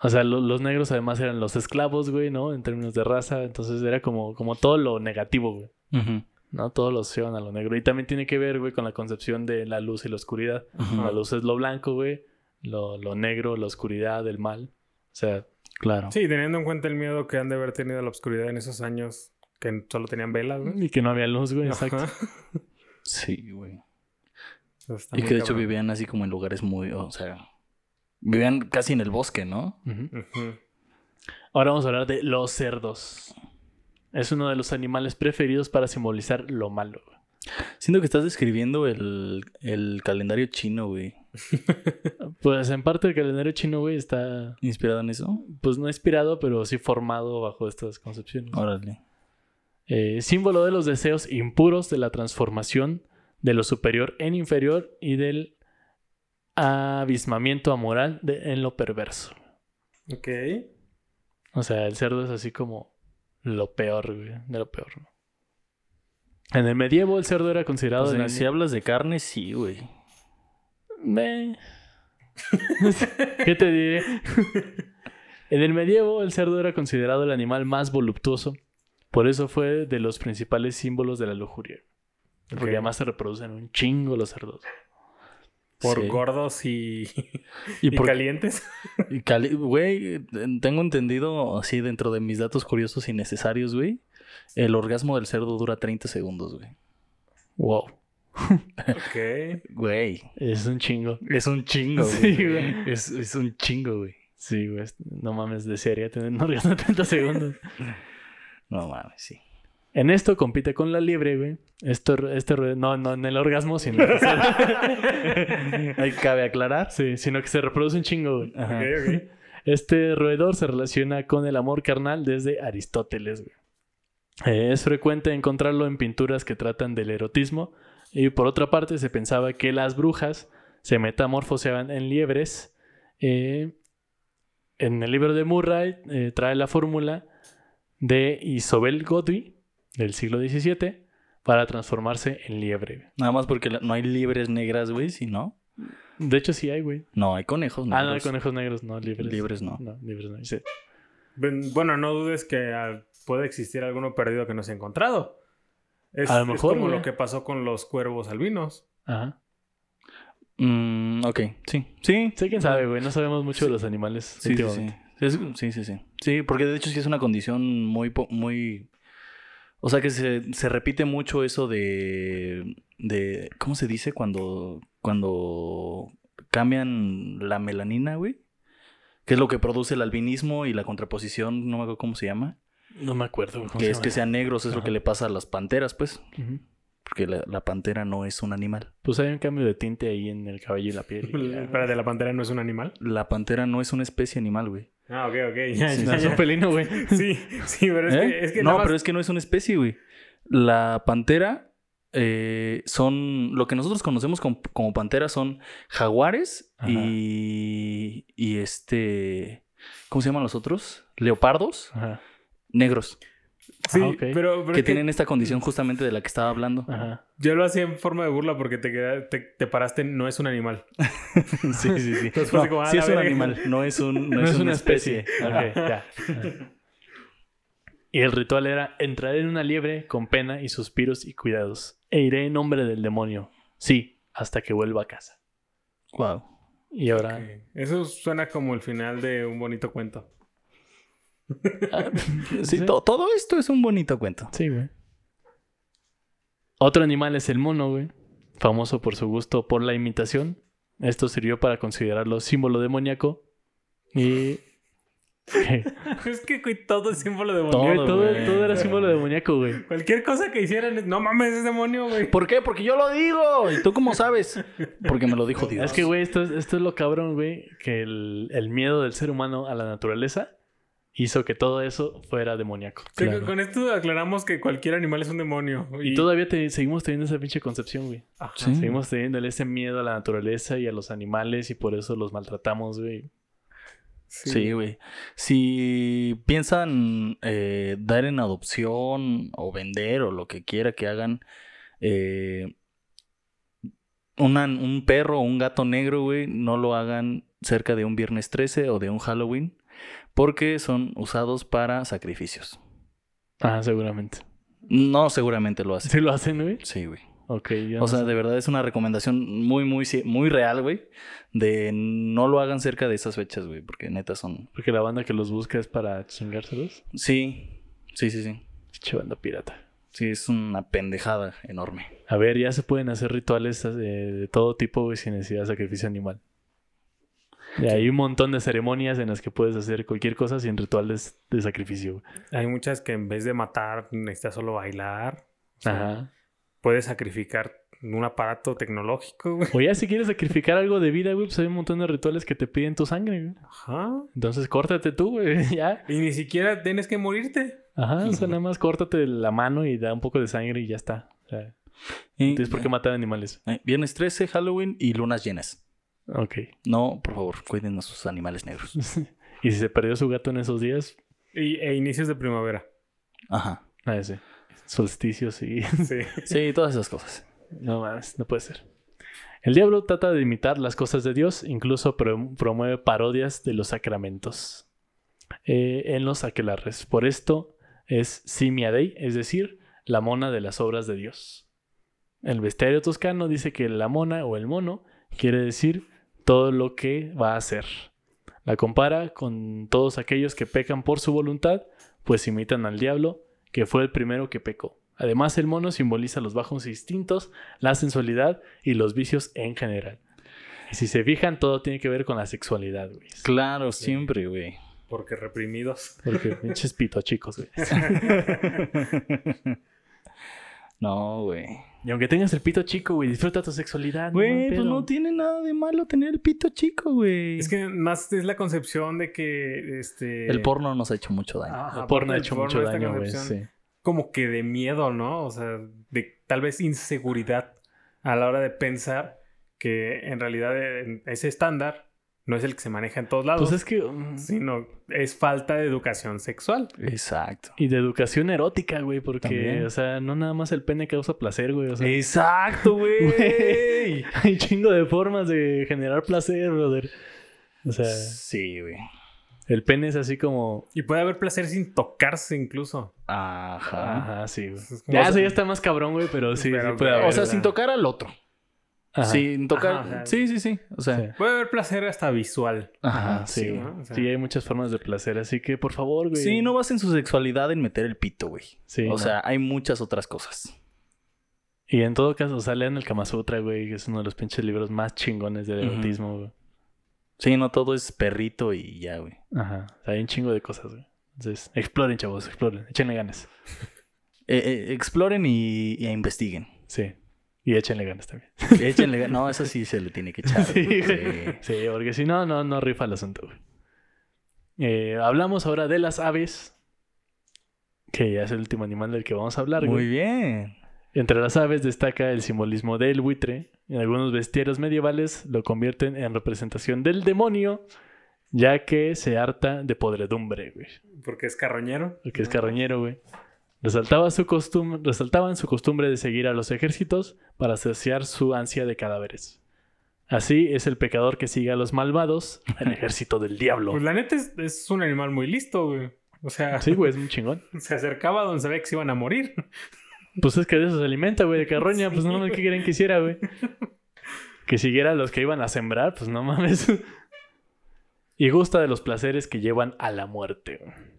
O sea, lo- los negros además eran los esclavos, güey, ¿no? En términos de raza. Entonces era como, como todo lo negativo, güey. Ujú. ¿No? Todos los llevan a lo negro. Y también tiene que ver, güey, con la concepción de la luz y la oscuridad. La luz es lo blanco, güey. Lo, lo negro, la oscuridad, el mal. O sea, Claro. Sí, teniendo en cuenta el miedo que han de haber tenido la oscuridad en esos años que solo tenían velas, güey. y que no había luz, güey, exacto. Sí, güey. Y que de hecho vivían así como en lugares muy, o sea, vivían casi en el bosque, ¿no? Ahora vamos a hablar de los cerdos. Es uno de los animales preferidos para simbolizar lo malo. Siento que estás describiendo el, el calendario chino, güey. Pues en parte el calendario chino, güey, está ¿Inspirado en eso? pues no inspirado, pero sí formado bajo estas concepciones. Órale. Eh, símbolo de los deseos impuros de la transformación de lo superior en inferior y del abismamiento amoral de- en lo perverso. Ok. O sea, el cerdo es así como lo peor, güey, de lo peor. ¿no? En el medievo el cerdo era considerado... O sea, si hablas de carne, sí, güey. Me- ¿Qué te diré? en el medievo, el cerdo era considerado el animal más voluptuoso. Por eso fue de los principales símbolos de la lujuria. Porque además se reproducen un chingo los cerdos. Por Sí. gordos y, Y y por calientes. y cali- güey, tengo entendido así dentro de mis datos curiosos y necesarios, güey. El orgasmo del cerdo dura 30 segundos, güey. Wow. Ok. Güey. Es un chingo. Es un chingo, güey. Sí, güey. Es, es un chingo, güey. Sí, güey. No mames, desearía tener un orgasmo de 30 segundos. No mames, sí. En esto compite con la liebre, güey. Esto, este, no, no en el orgasmo, sino que se, Ahí cabe aclarar. sí, sino que se reproduce un chingo, güey. Ajá. Este roedor se relaciona con el amor carnal desde Aristóteles. güey. Eh, es frecuente encontrarlo en pinturas que tratan del erotismo y por otra parte se pensaba que las brujas se metamorfoseaban en liebres. Eh, en el libro de Murray eh, trae la fórmula de Isobel Godwin del siglo XVII para transformarse en liebre. Nada más porque no hay libres negras, güey, si no. De hecho, sí hay, güey. No, hay conejos negros. Ah, no, hay conejos negros, no, libres. Libres no. No, libres no. Sí. Bueno, no dudes que ah, puede existir alguno perdido que no se ha encontrado. Es, A lo es mejor, como güey. lo que pasó con los cuervos albinos. Ajá. Mm, ok, sí. Sí. Sí, quién sabe, güey. No sabemos mucho de los animales. Sí, sí, sí. Es- sí, sí, sí. Sí, porque de hecho sí es una condición muy, po- muy... O sea que se, se repite mucho eso de, de... ¿Cómo se dice? Cuando, cuando cambian la melanina, güey. Que es lo que produce el albinismo y la contraposición, no me acuerdo cómo se llama. No me acuerdo. ¿cómo Que se es que llama? sean negros, es lo que le pasa a las panteras, pues. Porque la, la pantera no es un animal. Pues hay un cambio de tinte ahí en el cabello y la piel. Para de la pantera no es un animal. La pantera no es una especie animal, güey. Ah, ok, ok. Ya, Sí, ya, no, es un ya. pelino, güey. Sí, sí, pero es ¿Eh? que, es que no, más- pero es que no es una especie, güey. La pantera eh, son. Lo que nosotros conocemos como, como pantera son jaguares Ajá. y. Y este. ¿Cómo se llaman los otros? Leopardos Ajá. negros. Sí, Ah, pero, pero que tienen esta condición justamente de la que estaba hablando. Ajá. yo lo hacía en forma de burla porque te, queda- te, te paraste, no es un animal. sí, sí, sí. Entonces fue así No, como, ah, sí la es un animal, no es, un, no No, es, una especie. Ya. Y el ritual era entraré en una liebre con pena y suspiros y cuidados. E iré en nombre del demonio. Sí, hasta que vuelva a casa. Wow. Y ahora. Eso suena como el final de un bonito cuento. Sí, sí. to- todo esto es un bonito cuento. Sí, güey. Otro animal es el mono, güey. Famoso por su gusto por la imitación. Esto sirvió para considerarlo símbolo demoníaco. Y. es que güey, todo es símbolo de Todo, todo, güey. todo era símbolo demoníaco, güey. Cualquier cosa que hicieran es, no mames, es demonio, güey. ¿Por qué? Porque yo lo digo. ¿Y tú cómo sabes? Porque me lo dijo Dios. Es que, güey, esto es, esto es lo cabrón, güey. Que el, el miedo del ser humano a la naturaleza hizo que todo eso fuera demoníaco. Sí, Claro. Con esto aclaramos que cualquier animal es un demonio. Y todavía te- seguimos teniendo esa pinche concepción, güey. Ajá. Sí. Seguimos teniendo ese miedo a la naturaleza y a los animales y por eso los maltratamos, güey. Sí, güey. Si piensan eh, dar en adopción o vender o lo que quiera que hagan eh, una- un perro o un gato negro, güey, no lo hagan cerca de un viernes 13 o de un Halloween porque son usados para sacrificios. Ah, seguramente. No seguramente lo hacen. ¿Sí lo hacen, güey? Sí, güey. Ok, yo O no sea, sé. de verdad es una recomendación muy, muy, muy real, güey. De no lo hagan cerca de esas fechas, güey. Porque neta son... Porque la banda que los busca es para chingárselos. Sí, sí, sí, sí. Pinche banda pirata. Sí, es una pendejada enorme. A ver, ya se pueden hacer rituales eh, de todo tipo, güey, sin necesidad de sacrificio animal. Y hay un montón de ceremonias en las que puedes hacer cualquier cosa sin rituales de sacrificio. Hay muchas que en vez de matar necesitas solo bailar. O sea, Ajá. Puedes sacrificar un aparato tecnológico, güey. O ya si quieres sacrificar algo de vida, güey, pues hay un montón de rituales que te piden tu sangre, güey. Ajá. Entonces córtate tú, güey, ya. Y ni siquiera tienes que morirte. Ajá, o sea, nada más córtate la mano y da un poco de sangre y ya está. O sea, Y, tienes por qué matar animales. eh, Viernes 13, Halloween y lunas llenas. Ok. No, por favor, cuiden a sus animales negros. y si se perdió su gato en esos días, Y, e inicios de primavera. Ajá. a ese. Solsticios y... Sí. Sí, todas esas cosas. no más, no puede ser. El diablo trata de imitar las cosas de Dios, incluso pro- promueve parodias de los sacramentos eh, en los aquelarres. Por esto es simia dei, es decir, la mona de las obras de Dios. El bestiario toscano dice que la mona o el mono quiere decir todo lo que va a hacer. La compara con todos aquellos que pecan por su voluntad, pues imitan al diablo, que fue el primero que pecó. Además, el mono simboliza los bajos instintos, la sensualidad y los vicios en general. Y si se fijan, todo tiene que ver con la sexualidad, güey. Claro, siempre, güey. Porque reprimidos. Porque pinches pito chicos, güey. no, güey. Y aunque tengas el pito chico, güey, disfruta tu sexualidad. no Güey, pues pedo. no tiene nada de malo tener el pito chico, güey. Es que más es la concepción de que este. El porno nos ha hecho mucho daño. Ajá, El porno ha hecho mucho daño, güey. Sí. Como que de miedo, ¿no? O sea, de tal vez inseguridad a la hora de pensar que en realidad eh, ese estándar no es el que se maneja en todos lados, Pues es que. mm, sino es falta de educación sexual. Exacto. Y de educación erótica, güey, porque, También. o sea, no nada más el pene causa placer, güey. O sea, Exacto, güey. Güey, hay chingo de formas de generar placer, brother. O sea, Sí, güey. el pene es así como. Y puede haber placer sin tocarse incluso. Ajá. Ajá, sí, güey. Es como- Ya, eso ya está más cabrón, güey, pero sí, Pero- sí puede haber. O sea, ¿verdad? sin tocar al otro. Ajá. Sin tocar. Ajá, o sea, sí, sí, sí. O sea, Sí. Puede haber placer hasta visual. ajá, sí, sí. güey. ¿no? O sea- Sí, hay muchas formas de placer, así que por favor, güey. Sí, no basen su sexualidad en meter el pito, güey. Sí, o no. sea, hay muchas otras cosas. Y en todo caso, o sea, lean el Kama Sutra, güey, que es uno de los pinches libros más chingones del erotismo, güey. Sí, no todo es perrito y ya, güey. Ajá. O sea, hay un chingo de cosas, güey. Entonces, exploren, chavos, exploren. Échenle ganas. Eh, eh, exploren y, y investiguen. Sí. Y échenle ganas también. Échenle. No, eso sí se le tiene que echar. Sí. Sí, porque si no, no, no rifa el asunto, güey. Eh, hablamos ahora de las aves. Que ya es el último animal del que vamos a hablar, Muy güey. bien. Entre las aves destaca el simbolismo del buitre. En algunos bestiarios medievales lo convierten en representación del demonio, ya que se harta de podredumbre, güey. Porque es carroñero. Porque es carroñero, güey. Resaltaba su resaltaban su costumbre de seguir a los ejércitos para saciar su ansia de cadáveres. Así es el pecador que sigue a los malvados, el ejército del diablo. Pues la neta es, es un animal muy listo, güey. O sea, Sí, güey, es muy chingón. se acercaba donde sabía que se iban a morir. Pues es que de eso se alimenta, güey, de carroña. Pues no mames, ¿qué quieren que hiciera, güey? Que siguiera a los que iban a sembrar, pues no mames. Y gusta de los placeres que llevan a la muerte. güey.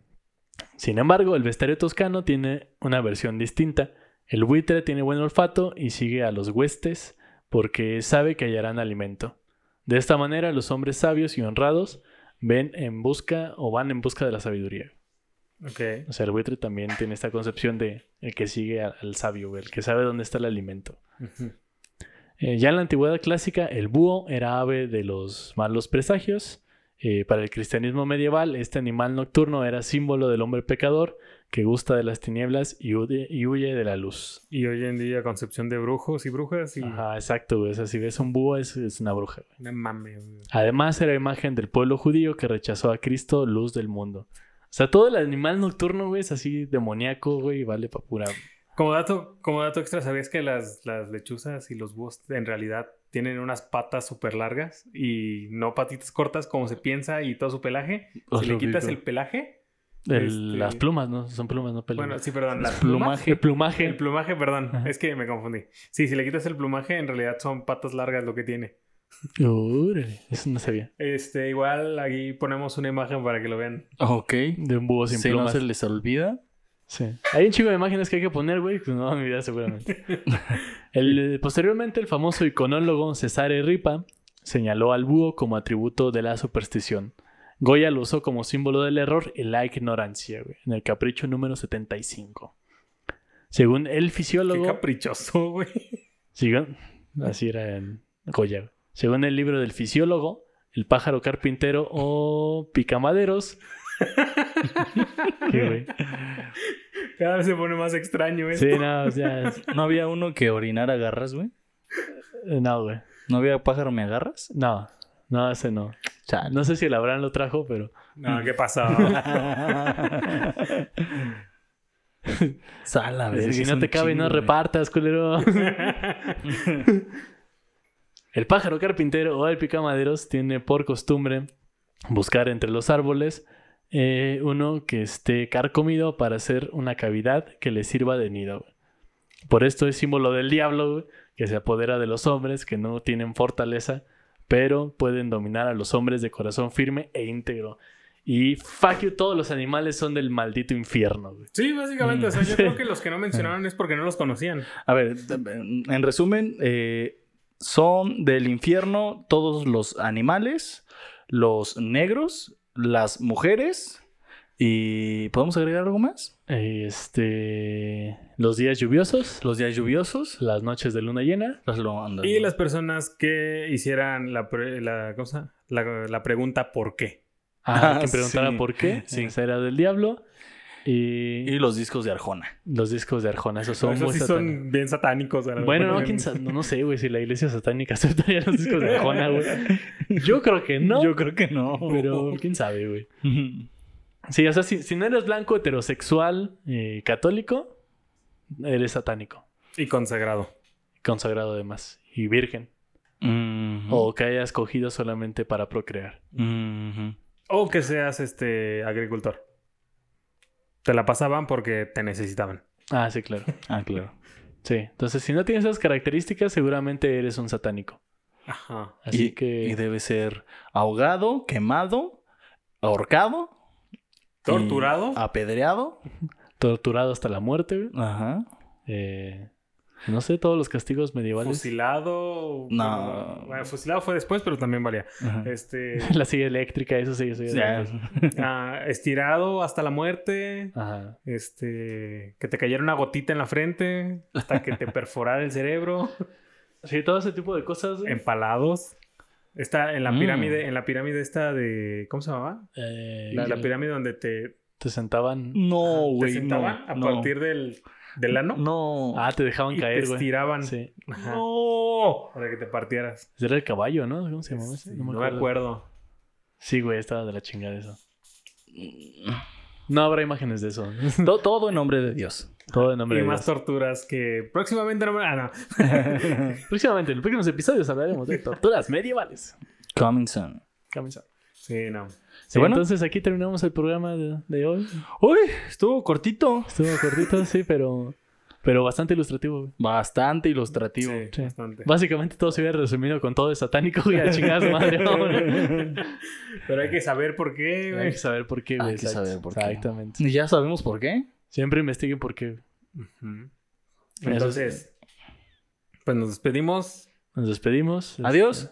Sin embargo, el bestiario toscano tiene una versión distinta. El buitre tiene buen olfato y sigue a los huestes porque sabe que hallarán alimento. De esta manera, los hombres sabios y honrados ven en busca o van en busca de la sabiduría. Ok. O sea, el buitre también tiene esta concepción de el que sigue al, al sabio, el que sabe dónde está el alimento. Eh, ya en la antigüedad clásica, el búho era ave de los malos presagios. Eh, para el cristianismo medieval, este animal nocturno era símbolo del hombre pecador que gusta de las tinieblas y huye, y huye de la luz. Y hoy en día concepción de brujos y brujas y... Ajá, exacto, güey. O sea, si ves un búho, es, es una bruja. güey. No mames, güey. Además, era imagen del pueblo judío que rechazó a Cristo, luz del mundo. O sea, todo el animal nocturno, güey, es así demoníaco, güey, y vale para pura. Como dato, como dato extra, ¿sabías que las, las lechuzas y los búhos en realidad tienen unas patas súper largas y no patitas cortas como se piensa y todo su pelaje? Os si le quitas digo. el pelaje... El- Este- Las plumas, ¿no? Son plumas, no pelos. Bueno, sí, perdón. Las plumaje. El plumaje. El plumaje, perdón. Ajá. Es que me confundí. Sí, si le quitas el plumaje, en realidad son patas largas lo que tiene. Órale, eso no sabía. Este, igual aquí ponemos una imagen para que lo vean. Ok. De un búho sin Si no plumas. se les olvida. Sí. Hay un chico de imágenes que hay que poner, güey. Pues no, mi vida seguramente. El- posteriormente, el famoso iconólogo Cesare Ripa señaló al búho como atributo de la superstición. Goya lo usó como símbolo del error y la ignorancia, güey, en el capricho número 75. Según el Qué fisiólogo... caprichoso, güey. Así era en Goya. Según el libro del fisiólogo, el pájaro carpintero o picamaderos. Güey. Cada vez se pone más extraño esto. Sí, no, ya. es- ¿No había uno que orinara garras, güey? eh, No, güey. ¿No había pájaro me agarras? No, no, ese no. Chale. No sé si el Abraham lo trajo, pero. No, ¿qué pasó? Sala, ver, si no te cabe, chingo, no güey. repartas, culero. el pájaro carpintero o el picamaderos tiene por costumbre buscar entre los árboles eh, uno que esté carcomido para hacer una cavidad que le sirva de nido. güey. Por esto es símbolo del diablo, güey, que se apodera de los hombres que no tienen fortaleza, pero pueden dominar a los hombres de corazón firme e íntegro. Y fuck you, todos los animales son del maldito infierno, güey. Sí, básicamente. O sea, yo Sí. creo que los que no mencionaron es porque no los conocían. A ver, en resumen, eh, son del infierno todos los animales, los negros, las mujeres y ¿podemos agregar algo más? Este. Los días lluviosos, Los días lluviosos, las noches de luna llena. las lo andan. Y las personas que hicieran la, pre- la, ¿cómo se llama? la, la pregunta ¿por qué? Ah, Ah, que preguntara sí. por qué. Sí. Esa era del diablo. Y, Y los discos de Arjona. los discos de Arjona, esos son Esos muy sí satánicos. son bien satánicos. ¿verdad? Bueno, no, quién sa- no, no sé, güey, si la iglesia satánica aceptaría los discos de Arjona, güey. Yo creo que no. Yo creo que no. Pero quién sabe, güey. Sí, o sea, si, si no eres blanco, heterosexual, eh, católico, eres satánico. Y consagrado. Consagrado además. Y virgen. Mhm. O que hayas cogido solamente para procrear. Mhm. O que seas este agricultor. Te la pasaban porque te necesitaban. Ah, sí, claro. Ah, claro. Sí. Entonces, si no tienes esas características, seguramente eres un satánico. Ajá. Así y, que. y debe ser ahogado, quemado, ahorcado, Torturado. apedreado. Torturado hasta la muerte, güey. Ajá. Eh, no sé, todos los castigos medievales. Fusilado. No. Bueno, fusilado fue después, pero también valía. Ajá. Este. La silla eléctrica, eso sí, eso. Ya. ah, estirado hasta la muerte. Ajá. Este. Que te cayera una gotita en la frente. Hasta que te perforara el cerebro. Sí, todo ese tipo de cosas. Empalados. Está en la Mm. pirámide, en la pirámide esta de. ¿Cómo se llamaba? Eh, La, la pirámide donde te, Te sentaban. No, te güey. sentaban no, a no. partir del, del ano. No. Ah, te dejaban y te caer, güey. estiraban. Sí. Ajá. No. Para que te partieras. Ese Era el caballo, ¿no? ¿Cómo se llamaba ese? No me acuerdo. Sí, güey, estaba de la chingada eso. No habrá imágenes de eso. To- todo en nombre de Dios. Todo en nombre Y de más Dios. torturas que próximamente no me... Ah, no. Próximamente, en los próximos episodios hablaremos de torturas medievales. Coming soon. Camisa. Sí, no. Sí, bueno. entonces aquí terminamos el programa de, de hoy. Uy, estuvo cortito. Estuvo cortito, sí, pero, pero bastante ilustrativo. güey. Bastante ilustrativo. Sí, Sí. bastante. Básicamente todo se hubiera resumido con todo es satánico y a su madre. Pero hay que saber por qué, Hay güey. que saber por qué, güey. Hay que saber por qué. Exactamente. Y ya sabemos por qué. Siempre investiguen por qué. Entonces, pues nos despedimos. Nos despedimos. Adiós.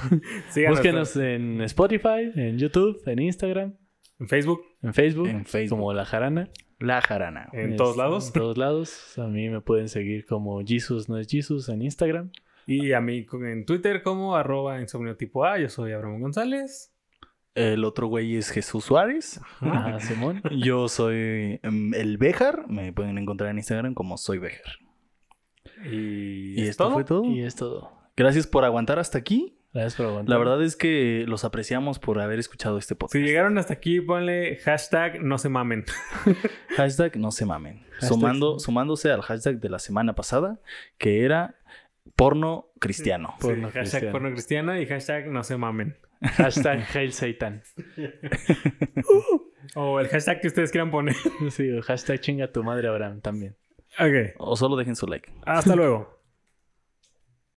Síganos Búsquenos en Spotify, en YouTube, en Instagram, en Facebook, en Facebook, En Facebook. como La Jarana. La jarana. en Es- todos lados. En todos lados. A mí me pueden seguir como Jesus no es Jesus en Instagram. Y a mí con- en Twitter como arroba insomnio tipo A. Yo soy Abraham González. El otro güey es Jesús Suárez. Ah, Simón. Yo soy em, el Bejar. Me pueden encontrar en Instagram como soy Bejar. Y, Y es esto todo. fue todo. Y es todo. Gracias por aguantar hasta aquí. Gracias por aguantar. La verdad es que los apreciamos por haber escuchado este podcast. Si llegaron hasta aquí, ponle hashtag no se mamen. Hashtag no se mamen. Sumando, sumándose al hashtag de la semana pasada, que era porno cristiano. Sí, Porno hashtag cristiano. porno cristiano y hashtag no se mamen. Hashtag Hail Satan. O el hashtag que ustedes quieran poner. Sí, o hashtag chinga tu madre Abraham también. ok. O solo dejen su like. Hasta luego.